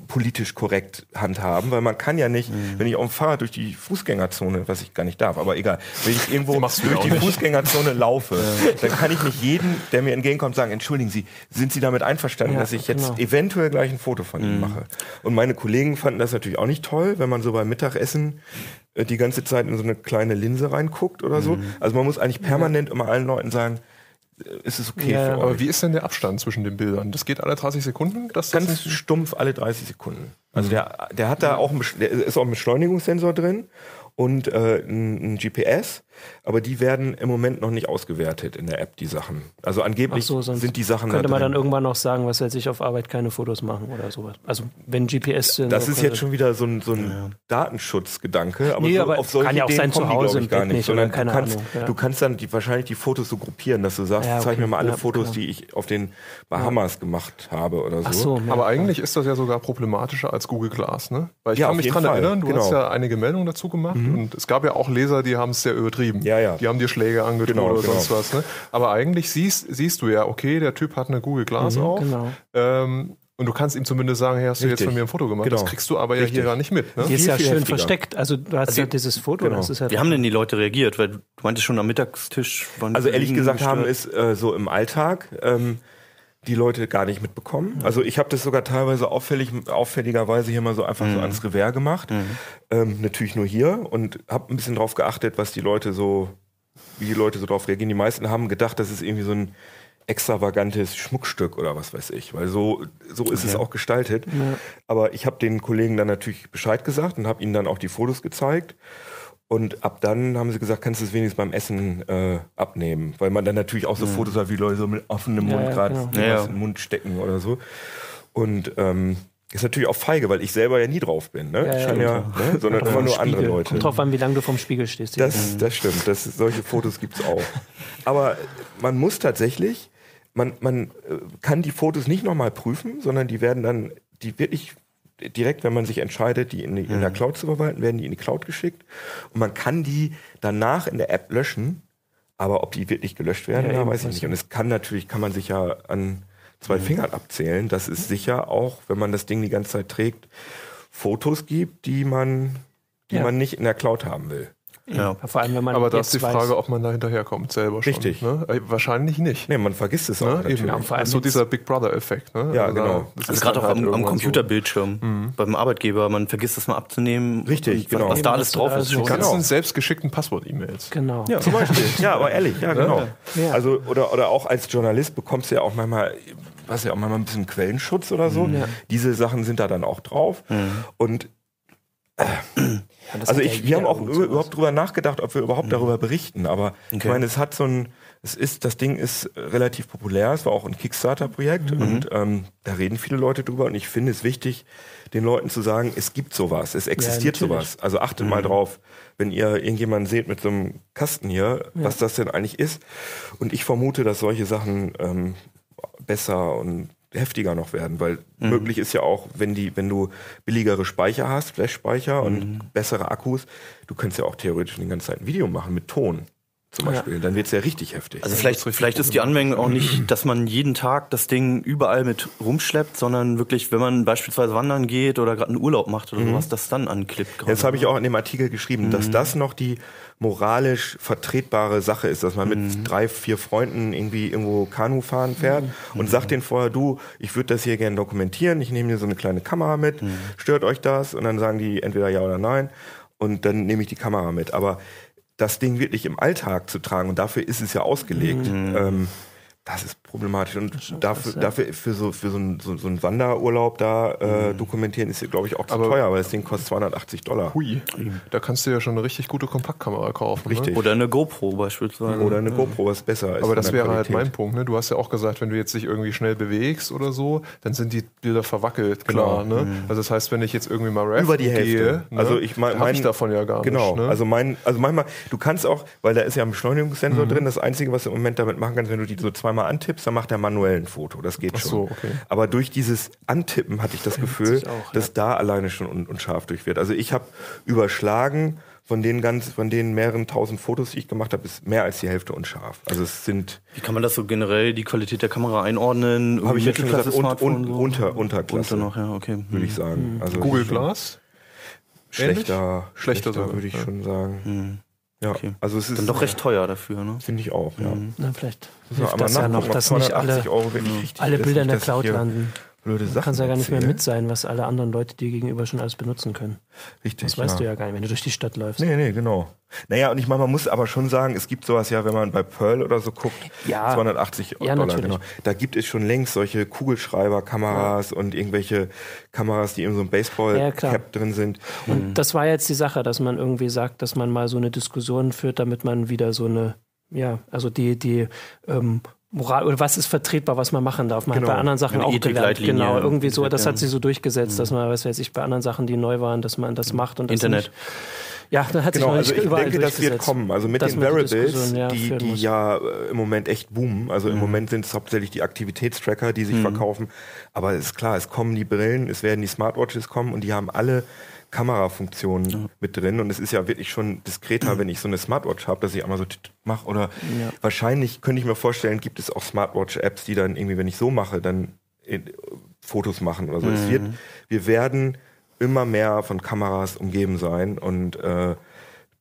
politisch korrekt handhaben, weil man kann ja nicht, Mhm. wenn ich auf dem Fahrrad durch die Fußgängerzone, was ich gar nicht darf, aber egal, wenn ich irgendwo durch die nicht. Fußgängerzone laufe, dann kann ich nicht jeden, der mir entgegenkommt, sagen, entschuldigen Sie, sind Sie damit einverstanden, Ja, dass ich jetzt genau. eventuell gleich ein Foto von Mhm. Ihnen mache? Und meine Kollegen fanden das natürlich auch nicht toll, wenn man so beim Mittagessen äh, die ganze Zeit in so eine kleine Linse reinguckt oder so. Mhm. Also man muss eigentlich permanent immer allen Leuten sagen, ist es okay Ja, für aber euch? Aber wie ist denn der Abstand zwischen den Bildern? Das geht alle 30 Sekunden? Das, ganz stumpf alle 30 Sekunden. Also der, der hat da auch, ein, der ist auch ein Beschleunigungssensor drin und äh, ein, ein GPS. Aber die werden im Moment noch nicht ausgewertet in der App, die Sachen. Also angeblich so, sind die Sachen Könnte da man drin. dann irgendwann noch sagen, was weiß ich, auf Arbeit keine Fotos machen oder sowas. Also wenn GPS sind. Das ist jetzt schon wieder so ein, so ein Datenschutzgedanke, aber, Nee, so, aber auf solche kann ja auch Ideen sein, kommen zu die, ich, gar nicht. nicht Sondern keine du, kannst, Ahnung, ja. du kannst dann die, wahrscheinlich die Fotos so gruppieren, dass du sagst, Ja, zeig mir okay. mal alle Ja, Fotos, klar. die ich auf den Bahamas gemacht habe oder so. Ach so, ja. Aber eigentlich ist das ja sogar problematischer als Google Glass, ne? Weil ich Ja, kann mich dran Fall, erinnern, du genau. hast ja einige Meldungen dazu gemacht und es gab ja auch Leser, die haben es sehr übertrieben. Ja, ja. Die haben dir Schläge angedroht Genau, oder genau. sonst was, ne? Aber eigentlich siehst, siehst du ja, okay, der Typ hat eine Google Glass auf. genau. Ähm, und du kannst ihm zumindest sagen, hey, hast du jetzt Richtig. von mir ein Foto gemacht? Genau. Das kriegst du aber ja Richtig. hier gar nicht mit. Ne? Die ist ja schön heftiger. versteckt. Also du hast ja dieses Foto, genau. das ist ja Wie haben denn die Leute reagiert? Weil du meintest schon am Mittagstisch. waren Also die ehrlich gesagt haben es äh, so im Alltag ähm, die Leute gar nicht mitbekommen. Also ich habe das sogar teilweise auffällig, auffälligerweise hier mal so einfach so ans Revers gemacht. Ähm, natürlich nur hier und habe ein bisschen drauf geachtet, was die Leute so, wie die Leute so drauf reagieren. Die meisten haben gedacht, das ist irgendwie so ein extravagantes Schmuckstück oder was weiß ich, weil so so ist es auch gestaltet. Aber ich habe den Kollegen dann natürlich Bescheid gesagt und habe ihnen dann auch die Fotos gezeigt. Und ab dann haben sie gesagt, kannst du es wenigstens beim Essen äh, abnehmen. Weil man dann natürlich auch so Fotos hat, wie Leute so mit offenem Ja, Mund ja, gerade genau. Ja, ja. in den Mund stecken oder so. Und ähm, ist natürlich auch feige, weil ich selber ja nie drauf bin, ne? Ja, ja, ja, ne? sondern immer nur andere Spiegel. Leute. Kommt drauf an, wie lange du vom Spiegel stehst. Das, das stimmt. Das, solche Fotos gibt's auch. Aber man muss tatsächlich, man, man äh, kann die Fotos nicht nochmal prüfen, sondern die werden dann, die wirklich direkt, wenn man sich entscheidet, die in, die in der Cloud zu verwalten, werden die in die Cloud geschickt. Und man kann die danach in der App löschen. Aber ob die wirklich gelöscht werden, Ja, eben, weiß ich nicht. ich. Und es kann natürlich, kann man sich ja an zwei Fingern abzählen, dass es sicher auch, wenn man das Ding die ganze Zeit trägt, Fotos gibt, die man, die Ja. man nicht in der Cloud haben will. Ja. Vor allem, wenn man Aber da ist die weiß, Frage, ob man da hinterherkommt selber schon. Richtig. Ne? Äh, Wahrscheinlich nicht. Nee, man vergisst es auch Ne? natürlich. Eben. Ja, vor allem das so dieser Big Brother-Effekt. Ne? Ja, da- genau. das Also ist gerade dann auch halt am, am Computerbildschirm beim Arbeitgeber, man vergisst das mal abzunehmen. Richtig, und genau. Was da alles drauf ist. so- So. Die ganzen Genau. selbstgeschickten Passwort-E-Mails. Genau. Ja, zum Beispiel. ja, aber ehrlich, ja, genau. Ja. Also, oder, oder auch als Journalist bekommst du ja auch manchmal, was ja auch manchmal ein bisschen Quellenschutz oder so. Ja. Diese Sachen sind da dann auch drauf. Und Ja, also ja ich, wir haben auch über- überhaupt drüber nachgedacht, ob wir überhaupt darüber berichten. Aber ich Okay. meine, es hat so ein, es ist, das Ding ist relativ populär. Es war auch ein Kickstarter-Projekt und ähm, da reden viele Leute drüber. Und ich finde es wichtig, den Leuten zu sagen, es gibt sowas, es existiert natürlich. sowas. Also achtet mal drauf, wenn ihr irgendjemanden seht mit so einem Kasten hier, was das denn eigentlich ist. Und ich vermute, dass solche Sachen ähm, besser und heftiger noch werden, weil möglich ist ja auch, wenn die, wenn du billigere Speicher hast, Flash-Speicher und bessere Akkus, du könntest ja auch theoretisch die ganze Zeit ein Video machen mit Ton zum Beispiel. Dann wird's ja richtig heftig. Also vielleicht, vielleicht ist die Anwendung auch nicht, dass man jeden Tag das Ding überall mit rumschleppt, sondern wirklich, wenn man beispielsweise wandern geht oder gerade einen Urlaub macht oder sowas, das dann anklippt. Das habe ich auch in dem Artikel geschrieben, dass das noch die moralisch vertretbare Sache ist, dass man mit drei, vier Freunden irgendwie irgendwo Kanu fahren fährt und sagt denen vorher, du, ich würde das hier gerne dokumentieren, ich nehme hier so eine kleine Kamera mit, stört euch das? Und dann sagen die entweder ja oder nein und dann nehme ich die Kamera mit. Aber das Ding wirklich im Alltag zu tragen. Und dafür ist es ja ausgelegt, ähm, das ist problematisch. Und dafür, krass, ja. dafür für so für so einen so, so einen Wanderurlaub da äh, dokumentieren ist, glaube ich, auch zu Aber- teuer, weil das Ding kostet 280 Dollar. Hui. Da kannst du ja schon eine richtig gute Kompaktkamera kaufen. Richtig. Ne? Oder eine GoPro beispielsweise. Oder eine GoPro, was besser ist. Aber das wäre halt Qualität. mein Punkt. Ne? Du hast ja auch gesagt, wenn du jetzt dich irgendwie schnell bewegst oder so, dann sind die Bilder verwackelt, klar. Genau. Ne? Also das heißt, wenn ich jetzt irgendwie mal raften über die Hälfte. gehe, ne, also ich mein, mein ich davon ja gar genau. nicht. Ne? Also mein, also manchmal, du kannst auch, weil da ist ja ein Beschleunigungssensor drin. Das Einzige, was du im Moment damit machen kannst, wenn du die so zweimal antippst, dann macht der manuell ein Foto. Das geht Ach schon. so, okay. Aber durch dieses Antippen hatte ich das Gefühl, auch, dass da alleine schon un unscharf durch wird. Also ich habe überschlagen von den ganz, von den mehreren tausend Fotos, die ich gemacht habe, ist mehr als die Hälfte unscharf. Also es sind, Wie kann man das so generell, die Qualität der Kamera einordnen? habe ich jetzt schon gesagt, und, und, so? unter, Unterklasse, Unter noch, ja, okay. würde ich sagen. Also Google es ist schon Glas? Schlechter, Schlechter sogar, würde ich ja. schon sagen. Ja, Okay. also es ist Dann doch recht teuer dafür, ne? Finde ich auch, ja. Na, vielleicht hilft aber das ja noch, dass nicht alle, 280 Euro alle ist, Bilder in der Cloud hier landen. Blöde Sachen. Du kannst ja gar nicht mehr erzählen. mit sein, was alle anderen Leute dir gegenüber schon alles benutzen können. Richtig. Das weißt du ja gar nicht, wenn du durch die Stadt läufst. Nee, nee, genau. Naja, und ich meine, man muss aber schon sagen, es gibt sowas ja, wenn man bei Pearl oder so guckt, Ja. 280 Ja, Dollar, natürlich. genau. Da gibt es schon längst solche Kugelschreiber-Kameras und irgendwelche Kameras, die in so einem Ja. Baseball-Cap drin sind. Und das war jetzt die Sache, dass man irgendwie sagt, dass man mal so eine Diskussion führt, damit man wieder so eine, ja, also die, die ähm, Moral oder was ist vertretbar, was man machen darf. Man Genau. hat bei anderen Sachen Eine auch gelernt. Genau, irgendwie so, das hat sich so durchgesetzt, dass man, was weiß ich, bei anderen Sachen, die neu waren, dass man das macht und das Internet. Nicht, ja, da hat sich Genau, noch also nicht ich überall denke, das wird kommen. Also mit den man die ja, die, die ja äh, im Moment echt boomen. Also Mhm. im Moment sind es hauptsächlich die Aktivitätstracker, die sich verkaufen. Aber es ist klar, es kommen die Brillen, es werden die Smartwatches kommen und die haben alle Kamerafunktionen mit drin. Und es ist ja wirklich schon diskreter, wenn ich so eine Smartwatch habe, dass ich einmal so mache. Oder wahrscheinlich könnte ich mir vorstellen, gibt es auch Smartwatch-Apps, die dann irgendwie, wenn ich so mache, dann in, Fotos machen oder so. Es wird, wir werden immer mehr von Kameras umgeben sein und äh,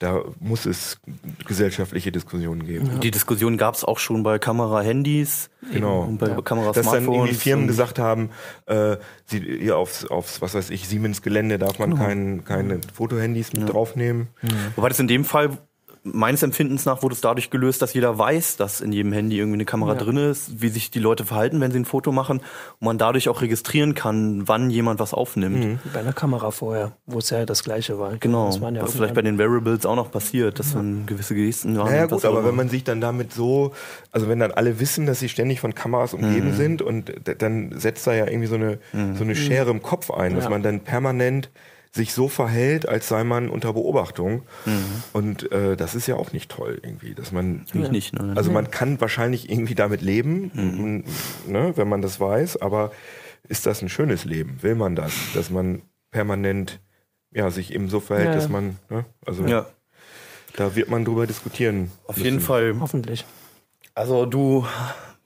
da muss es gesellschaftliche Diskussionen geben. Die Diskussion gab es auch schon bei Kamera-Handys Genau. und bei Dass dann Kamera-Smartphones. irgendwie Firmen gesagt haben, äh, sie, ihr aufs, aufs, was weiß ich, Siemens-Gelände darf man kein, keine Fotohandys mit draufnehmen. Wobei das in dem Fall meines Empfindens nach wurde es dadurch gelöst, dass jeder weiß, dass in jedem Handy irgendwie eine Kamera Ja. drin ist, wie sich die Leute verhalten, wenn sie ein Foto machen und man dadurch auch registrieren kann, wann jemand was aufnimmt. Wie bei einer Kamera vorher, wo es ja das Gleiche war. Genau, Das waren ja was vielleicht bei den Wearables auch noch passiert, dass man gewisse Gesten ja, Naja gut, aber immer. wenn man sich dann damit so, also wenn dann alle wissen, dass sie ständig von Kameras umgeben Mhm. sind und dann setzt da ja irgendwie so eine, so eine Schere im Kopf ein, dass Ja. man dann permanent sich so verhält, als sei man unter Beobachtung. Mhm. Und äh, das ist ja auch nicht toll irgendwie, dass man Eigentlich nicht, ne? Also man kann wahrscheinlich irgendwie damit leben, m- ne, wenn man das weiß, aber ist das ein schönes Leben? Will man das? Dass man permanent ja, sich eben so verhält, Ja. dass man, ne, also ja, da wird man drüber diskutieren. auf müssen. jeden Fall. Hoffentlich. Also du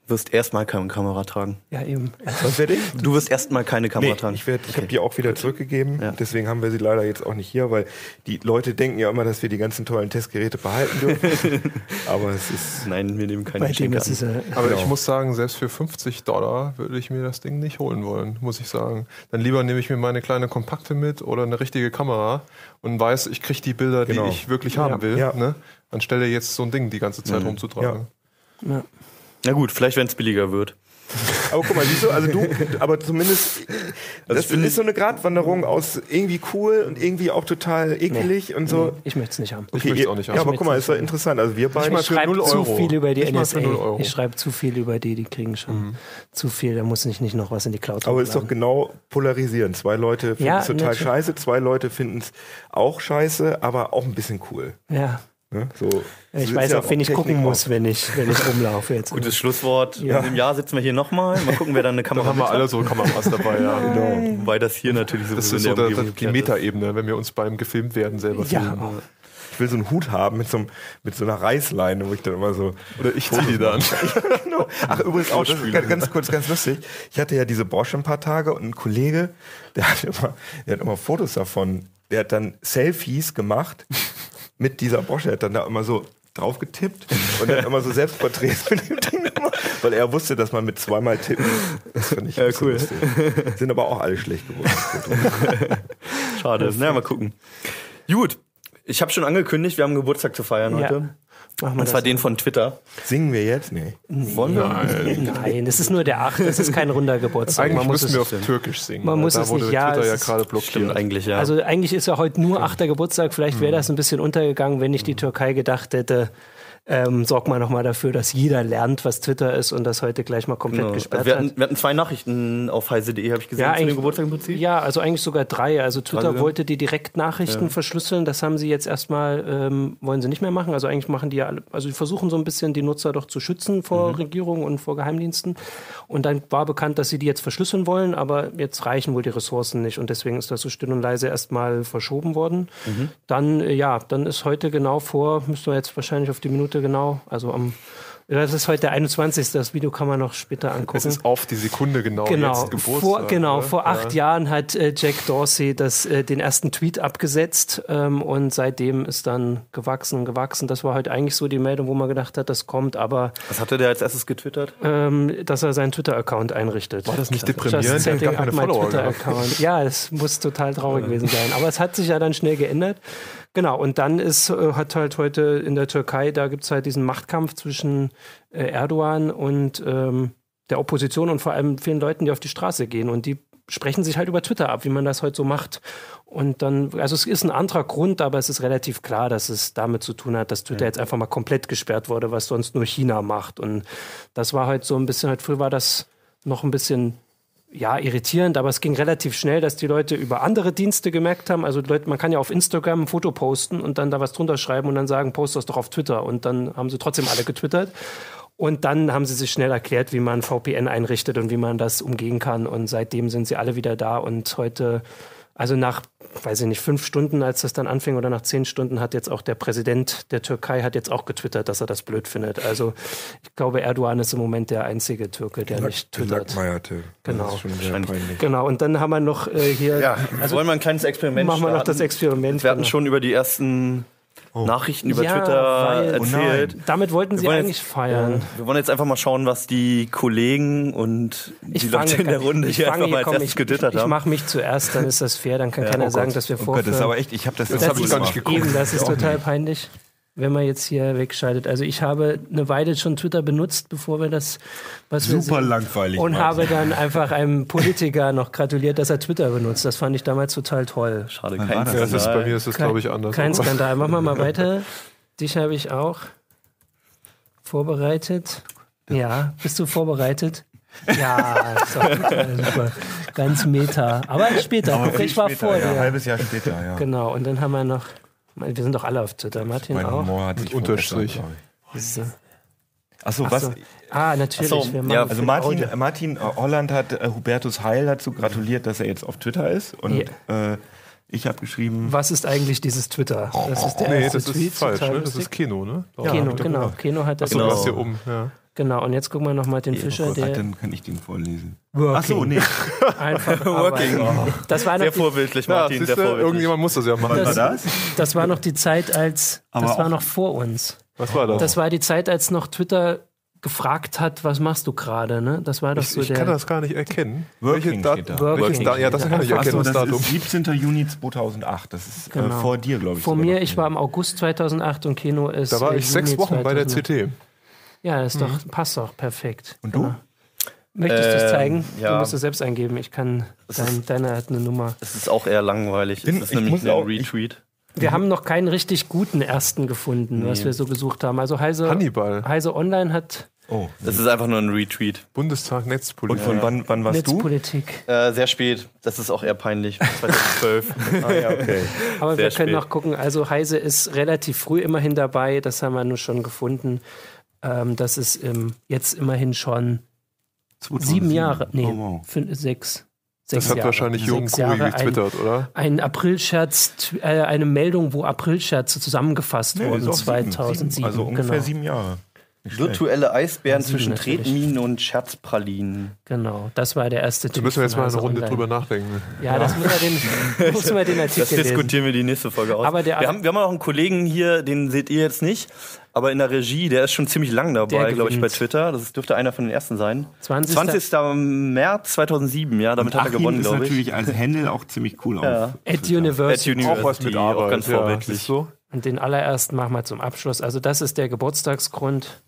wirst erstmal keine Kamera tragen. Ja, eben. Was werde ich? Du wirst erstmal keine Kamera Nee, tragen. ich, werd- ich habe die auch wieder zurückgegeben. Ja. Deswegen haben wir sie leider jetzt auch nicht hier, weil die Leute denken ja immer, dass wir die ganzen tollen Testgeräte behalten dürfen. Aber es ist Nein, wir nehmen keine Geschenke an. es ja. Aber Genau. ich muss sagen, selbst für 50 Dollar würde ich mir das Ding nicht holen wollen, muss ich sagen. Dann lieber nehme ich mir meine kleine Kompakte mit oder eine richtige Kamera und weiß, ich kriege die Bilder, Genau. die ich wirklich haben will, Ja. ne? anstelle jetzt so ein Ding die ganze Zeit rumzutragen. ja. Na gut, vielleicht wenn es billiger wird. Aber guck mal, siehst du, also du, aber zumindest, das ist so eine Gratwanderung aus irgendwie cool und irgendwie auch total ekelig und so. Ich möchte es nicht haben. Ich möchte es auch nicht Ja, haben. aber guck mal, ist doch interessant. Also wir Ich beide, für schreibe 0 zu viel über die mal NSA. für 0 Euro. Ich schreibe zu viel über die, die kriegen schon zu viel. Da muss ich nicht noch was in die Cloud aber ist doch genau polarisieren. Zwei Leute finden Ja, es total natürlich. scheiße, zwei Leute finden es auch scheiße, aber auch ein bisschen cool. Ja. Ne? So, Ich weiß ja auch, wen ich Technik gucken muss, wenn ich, wenn ich rumlaufe jetzt. Gutes Schlusswort. In einem Jahr sitzen wir hier nochmal. Mal gucken, wer dann eine Da Kamera haben wir alle hat. so Kameras dabei, ja. Genau. Wobei das hier natürlich Das sowieso ist so der der, die. Metaebene, wenn wir uns beim gefilmt werden selber ja, filmen. Ich will so einen Hut haben mit so, einem, mit so einer Reißleine, wo ich dann immer so. Oder ich ziehe die dann. genau. Ach, übrigens auch, das ist ganz, ganz kurz, ganz lustig. Ich hatte ja diese Bosch ein paar Tage und ein Kollege, der hat immer, der hat immer Fotos davon. Der hat dann Selfies gemacht mit dieser Bosch. Er hat dann da immer so drauf getippt und dann immer so Selbstporträts mit dem Ding gemacht, weil er wusste, dass man mit zweimal tippen. Das fand ich Ja, cool. lustig. Sind aber auch alle schlecht geworden. Schade. Na, mal gucken. Gut. Ich habe schon angekündigt, wir haben Geburtstag zu feiern Ja. heute. Und zwar den von Twitter. Singen wir jetzt? Nee. Wollen wir? Nein, das ist nur der 8. Das ist kein runder Geburtstag. Eigentlich Man muss müssten wir auf Türkisch singen. Man muss da es wurde nicht- ja, Twitter ja gerade Stimmt blockiert. eigentlich, ja. Also eigentlich ist ja heute nur 8. Geburtstag. Vielleicht wäre das ein bisschen untergegangen, wenn nicht die Türkei gedacht hätte, ähm, sorg mal nochmal dafür, dass jeder lernt, was Twitter ist und das heute gleich mal komplett Genau. gesperrt wir, hat. hatten, wir hatten zwei Nachrichten auf heise.de, habe ich gesehen, Ja, zu dem Geburtstag im Prinzip. Ja, also eigentlich sogar drei. Also Twitter sogar? wollte die Direktnachrichten verschlüsseln. Das haben sie jetzt erstmal, ähm, wollen sie nicht mehr machen. Also eigentlich machen die ja alle, also die versuchen so ein bisschen die Nutzer doch zu schützen vor Mhm. Regierungen und vor Geheimdiensten. Und dann war bekannt, dass sie die jetzt verschlüsseln wollen, aber jetzt reichen wohl die Ressourcen nicht. Und deswegen ist das so still und leise erstmal verschoben worden. Mhm. Dann, äh, ja, dann ist heute genau vor, müssen wir jetzt wahrscheinlich auf die Minute genau, also am Das ist heute der 21. Das Video kann man noch später angucken. Es ist auf die Sekunde genau, Genau, jetzt Geburtstag. vor, genau, ne? vor acht ja. Jahren hat äh, Jack Dorsey das, äh, den ersten Tweet abgesetzt ähm, und seitdem ist dann gewachsen, gewachsen. Das war heute eigentlich so die Meldung, wo man gedacht hat, das kommt, aber Was hatte der als erstes getwittert? ähm, dass er seinen Twitter-Account einrichtet. War das nicht deprimierend? Hat setting gar keine Follower. Ja, es muss total traurig gewesen sein. Aber es hat sich ja dann schnell geändert. Genau, und dann ist, äh, hat halt heute in der Türkei, da gibt es halt diesen Machtkampf zwischen äh, Erdogan und ähm, der Opposition und vor allem vielen Leuten, die auf die Straße gehen. Und die sprechen sich halt über Twitter ab, wie man das heute so macht. Und dann, also es ist ein anderer Grund, aber es ist relativ klar, dass es damit zu tun hat, dass Twitter jetzt einfach mal komplett gesperrt wurde, was sonst nur China macht. Und das war halt so ein bisschen, halt früher war das noch ein bisschen ja, irritierend, aber es ging relativ schnell, dass die Leute über andere Dienste gemerkt haben. Also Leute, man kann ja auf Instagram ein Foto posten und dann da was drunter schreiben und dann sagen, post das doch auf Twitter. Und dann haben sie trotzdem alle getwittert. Und dann haben sie sich schnell erklärt, wie man VPN einrichtet und wie man das umgehen kann. Und seitdem sind sie alle wieder da. Und heute, also nach, weiß ich nicht, fünf Stunden, als das dann anfing, oder nach zehn Stunden, hat jetzt auch der Präsident der Türkei hat jetzt auch getwittert, dass er das blöd findet. Also ich glaube, Erdogan ist im Moment der einzige Türke, der nicht twittert. Gelackmeierte. Genau. Genau, und dann haben wir noch äh, hier, Ja, Also wollen wir ein kleines Experiment machen wir noch das Experiment. Wir hatten genau. schon über die ersten Nachrichten über Ja, Twitter weil- erzählt. Damit wollten sie eigentlich jetzt- feiern. Wir wollen jetzt einfach mal schauen, was die Kollegen und die Ich Leute in der Runde ich hier fange einfach mal als komm, erstes ich, getwittert ich, ich haben. mache mich zuerst, dann ist das fair, dann kann keiner oh sagen, Gott. dass wir Oh Gott, das ist vorführen. aber echt, ich habe das, Das Das habe ich ist- gar nicht geguckt. Eben, das ist total peinlich, wenn man jetzt hier wegschaltet. Also ich habe eine Weile schon Twitter benutzt, bevor wir das, was wir Super sehen. langweilig. Und Martin. habe dann einfach einem Politiker noch gratuliert, dass er Twitter benutzt. Das fand ich damals total toll. Schade, kein war das? Das ist, Skandal. bei mir ist es, glaube ich, anders. Kein Skandal. Machen wir mal weiter. Dich habe ich auch vorbereitet. Ja, bist du vorbereitet? Ja, super. Ganz meta. Aber später. Aber ich war später, vor ja, dir. Ein halbes Jahr später, ja. Genau. Und dann haben wir noch. Wir sind doch alle auf Twitter. Martin Mein auch. Humor hat sich Unterstrich. Achso, Ach was? so. Ah, natürlich. So, ja, Also Martin, Audio. Martin äh, Holland hat äh, Hubertus Heil dazu gratuliert, dass er jetzt auf Twitter ist. Und äh, ich habe geschrieben, Was ist eigentlich dieses Twitter? Das ist der Nee, erste das Tweet. ist falsch. Ne? Das ist Keno, ne? Ja, Keno, genau. Keno hat das. So, Genau. das hier oben. Ja. Genau. Und jetzt gucken wir noch mal den Fischer, oh Gott, der dann kann ich den vorlesen. Working. Achso, nee. einfach Working. arbeiten. Das war noch Sehr die, vorbildlich, Ja, Martin, siehst sehr vorbildlich. irgendjemand muss das ja machen. Das- war das? das war noch die Zeit, als Aber das war noch vor uns. Was war das? Das war die Zeit, als noch Twitter gefragt hat, was machst du gerade? Ne? Das war doch ich so ich der. kann das gar nicht erkennen. Working steht da. Working. Da ja, das kann ich Ach erkennen, Achso, das das Datum. ist 17. Juni 2008. Das ist äh, Genau. vor dir, glaube ich. vor mir, ich war im August 2008 und Keno ist. Da war äh, ich sechs Wochen bei der 2008. CT. Ja, das ist doch, passt doch perfekt. Und du? Genau. Möchtest du es Ähm, zeigen? ja. Du musst es selbst eingeben. Ich kann. Dein, deine hat eine Nummer. Es ist auch eher langweilig. Bin- es ist ich nämlich muss ein auch- Retweet. Wir haben noch keinen richtig guten ersten gefunden, was wir so gesucht haben. Also Heise, Hannibal, Heise Online hat Oh. Es ist einfach nur ein Retweet. Bundestag Und Netzpolitik. von wann, wann warst du? Netzpolitik. Äh, sehr spät. Das ist auch eher peinlich. 2012. Ah, ja, okay. Aber Sehr wir können spät. noch gucken. Also Heise ist relativ früh immerhin dabei. Das haben wir nur schon gefunden. Ähm, das ist ähm, jetzt immerhin schon 2007. sieben Jahre. Nee, Oh, wow. fünf, sechs. Das sechs hat Jahre. wahrscheinlich Jürgen Sechs Kuri Jahre. Ein, getwittert, oder? ein Aprilscherz, äh, eine Meldung, wo Aprilscherze zusammengefasst Nee, wurden ist auch sieben, 2007. sieben, also ungefähr genau. sieben Jahre. Virtuelle Eisbären zwischen natürlich. Tretminen und Scherzpralinen. Genau, das war der erste Da Tweet müssen wir jetzt mal eine Runde Online. drüber nachdenken. Ja, das müssen wir den, den Artikel Das lesen. diskutieren wir die nächste Folge aus. Aber der- wir, haben, wir haben auch einen Kollegen hier, den seht ihr jetzt nicht, aber in der Regie, der ist schon ziemlich lang dabei, glaube ich, bei. Twitter. Das dürfte einer von den ersten sein. 20. 20. März 2007, ja, damit Und hat er gewonnen, ist glaube ich. natürlich als Handle auch ziemlich cool Ja. auf. At University. At University, Auch was mit auch Arbeit. ganz ja, vorbildlich. du? Und den allerersten machen wir zum Abschluss. Also das ist der Geburtstagsgrund.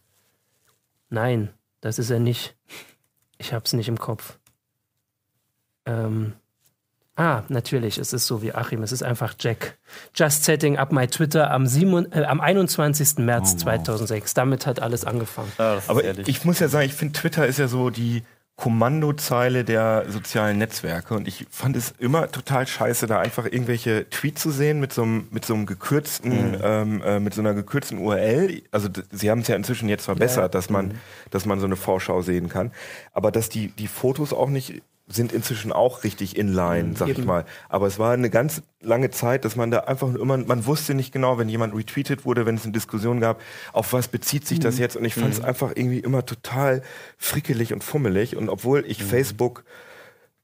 Nein, das ist er nicht. Ich hab's nicht im Kopf. Ähm. Ah, natürlich, es ist so wie Achim, es ist einfach Jack. Just setting up my Twitter am, 7, äh, am 21. März 2006. Damit hat alles angefangen. Ja, ist Aber ehrlich. ich muss ja sagen, ich finde, Twitter ist ja so die Kommandozeile der sozialen Netzwerke und ich fand es immer total scheiße, da einfach irgendwelche Tweets zu sehen mit so einem, mit so einem gekürzten, ähm, äh, mit so einer gekürzten URL. Also sie haben es ja inzwischen jetzt verbessert, dass man, dass man so eine Vorschau sehen kann. Aber dass die, die Fotos auch nicht sind inzwischen auch richtig inline, sag ich Eben. mal. Aber es war eine ganz lange Zeit, dass man da einfach immer, man wusste nicht genau, wenn jemand retweetet wurde, wenn es eine Diskussion gab, auf was bezieht sich das jetzt? Und ich fand es einfach irgendwie immer total frickelig und fummelig. Und obwohl ich Facebook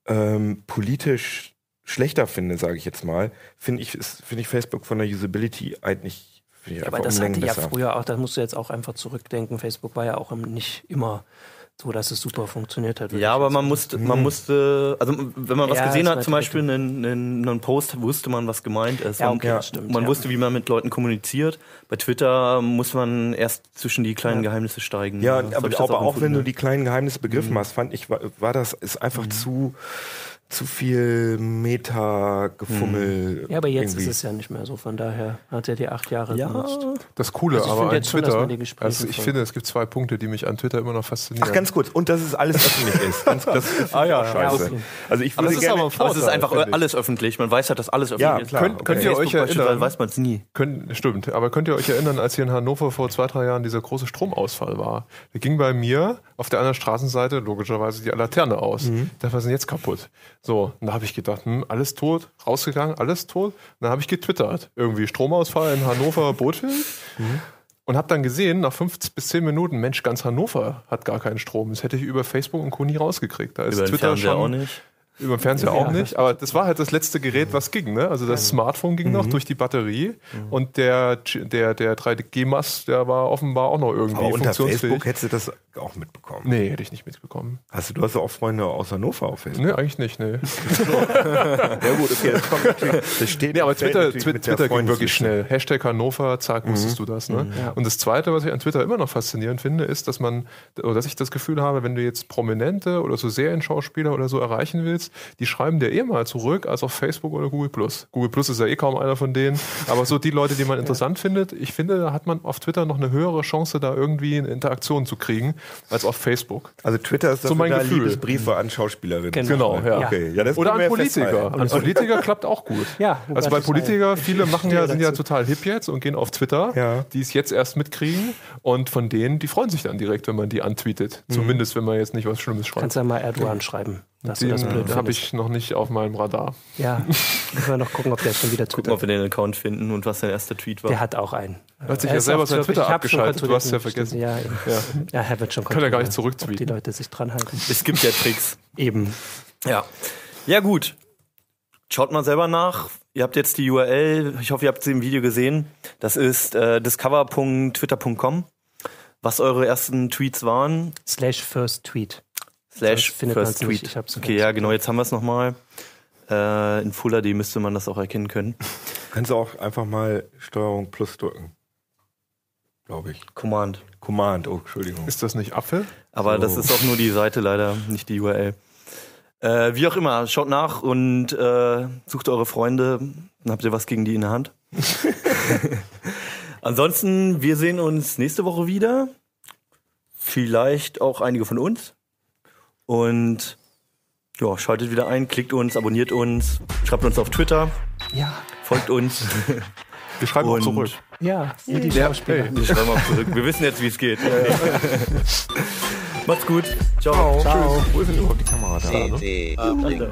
ähm, politisch schlechter finde, sage ich jetzt mal, finde ich, finde ich Facebook von der Usability eigentlich ich Aber einfach das hatte Längen ja besser. früher auch, da musst du jetzt auch einfach zurückdenken. Facebook war ja auch nicht immer so, dass es super funktioniert hat. Ja, aber man musste, man musste, also wenn man was Ja, gesehen hat, zum Beispiel einen, einen, einen Post, wusste man, was gemeint ist. Ja, okay, das stimmt, man ja. wusste, wie man mit Leuten kommuniziert. Bei Twitter muss man erst zwischen die kleinen Geheimnisse steigen. Ja, aber, aber auch wenn du die kleinen Geheimnisse begriffen hast, fand ich, war, war das ist einfach zu zu viel Meta-Gefummel. Ja, aber jetzt irgendwie. ist es ja nicht mehr so. Von daher hat er die acht Jahre Ja, genutzt. Das Coole, Also ich aber finde an schon, Twitter, Gespräche also ich finde, es gibt zwei Punkte, die mich an Twitter immer noch faszinieren. Ach, ganz kurz. Und dass es alles öffentlich ist. Ganz, das ist Ah, ja, scheiße. okay. Also ich aber würde es ist gerne. aber, aber es ist einfach finde ich. alles öffentlich. Man weiß halt, dass alles öffentlich Ja, ist. klar. Könnt, Okay. könnt ihr Facebook euch erinnern? weiß man es nie. Können, stimmt, aber könnt ihr euch erinnern, als hier in Hannover vor zwei, drei Jahren dieser große Stromausfall war? Da ging bei mir auf der anderen Straßenseite logischerweise die Laterne aus. Mhm. Da war sie jetzt kaputt. So, und da habe ich gedacht, hm, alles tot, rausgegangen, alles tot. Und dann habe ich getwittert. Irgendwie Stromausfall in Hannover, Bootfeld. Mhm. Und habe dann gesehen, nach fünf bis zehn Minuten, Mensch, ganz Hannover hat gar keinen Strom. Das hätte ich über Facebook und Co. nie rausgekriegt. Da ist Über den Twitter Fernseher schon auch nicht. über den Fernseher Ja, auch nicht, aber das war halt das letzte Gerät, was ging. Ne? Also das Smartphone ging Mhm. noch durch die Batterie und der, der, der 3G-Mast, der war offenbar auch noch irgendwie Aber unter funktionsfähig. Facebook hättest du das auch mitbekommen. Nee, hätte ich nicht mitbekommen. Hast du, du hast ja auch Freunde aus Hannover auf Facebook. Nee, eigentlich nicht, nee. Ja gut, okay, das kommt natürlich. Das steht Nee, aber Twitter, natürlich Twi- mit der Twitter ging wirklich schnell. Hashtag Hannover, zack, wusstest du das. Ne? Und das Zweite, was ich an Twitter immer noch faszinierend finde, ist, dass man, oder dass ich das Gefühl habe, wenn du jetzt Prominente oder so Serienschauspieler oder so erreichen willst, die schreiben dir eh mal zurück als auf Facebook oder Google Plus. Google Plus ist ja eh kaum einer von denen, aber so die Leute, die man interessant findet, ich finde, da hat man auf Twitter noch eine höhere Chance, da irgendwie eine Interaktion zu kriegen, als auf Facebook. Also Twitter ist So dafür mein da Gefühl. Liebesbriefe an Schauspielerinnen. Genau. Genau, ja. Okay, ja, das Oder wir an Politiker. An Politiker klappt auch gut. Ja, also bei das Politiker, viele machen ja, sind ja total hip jetzt und gehen auf Twitter, Ja. die es jetzt erst mitkriegen und von denen, die freuen sich dann direkt, wenn man die antweetet. Zumindest, wenn man jetzt nicht was Schlimmes schreibt. Kannst ja mal Erdogan schreiben, dass du das blöd Den habe ich noch nicht auf meinem Radar. Ja, müssen wir noch gucken, ob der schon wieder Gucken, twittert. ob wir den Account finden und was sein erster Tweet war. Der hat auch einen. Er hat sich Er ja selber sein Twitter abgeschaltet. Du hast ja vergessen. Ja, eben. Ja. ja, er wird schon Kann er gar nicht zurücktweeten. Die Leute sich dran halten. es gibt ja Tricks. Eben. Ja. Ja, gut. Schaut mal selber nach. Ihr habt jetzt die URL. Ich hoffe, ihr habt sie im Video gesehen. Das ist äh, discover.twitter.com. Was eure ersten Tweets waren. Slash First Tweet. Slash First nicht. Tweet. Ich hab's okay, ja, genau. Jetzt haben wir es nochmal. Äh, in Full HD müsste man das auch erkennen können. Kannst du auch einfach mal Steuerung plus drücken. Glaube ich. Command. Command, oh, Entschuldigung. Ist das nicht Apfel? Aber So. das ist auch nur die Seite leider, nicht die URL. Äh, wie auch immer, schaut nach und äh, sucht eure Freunde. Dann habt ihr was gegen die in der Hand. Ansonsten, wir sehen uns nächste Woche wieder. Vielleicht auch einige von uns. Und ja, schaltet wieder ein, klickt uns, abonniert uns, schreibt uns auf Twitter, Ja. folgt uns. Wir schreiben auch Und- zurück. Ja, wie die Schauspieler. Wir schreiben auch zurück. Wir wissen jetzt, wie es geht. Macht's gut. Ciao. Ciao. Wo ist denn überhaupt die Kamera da? Uplink.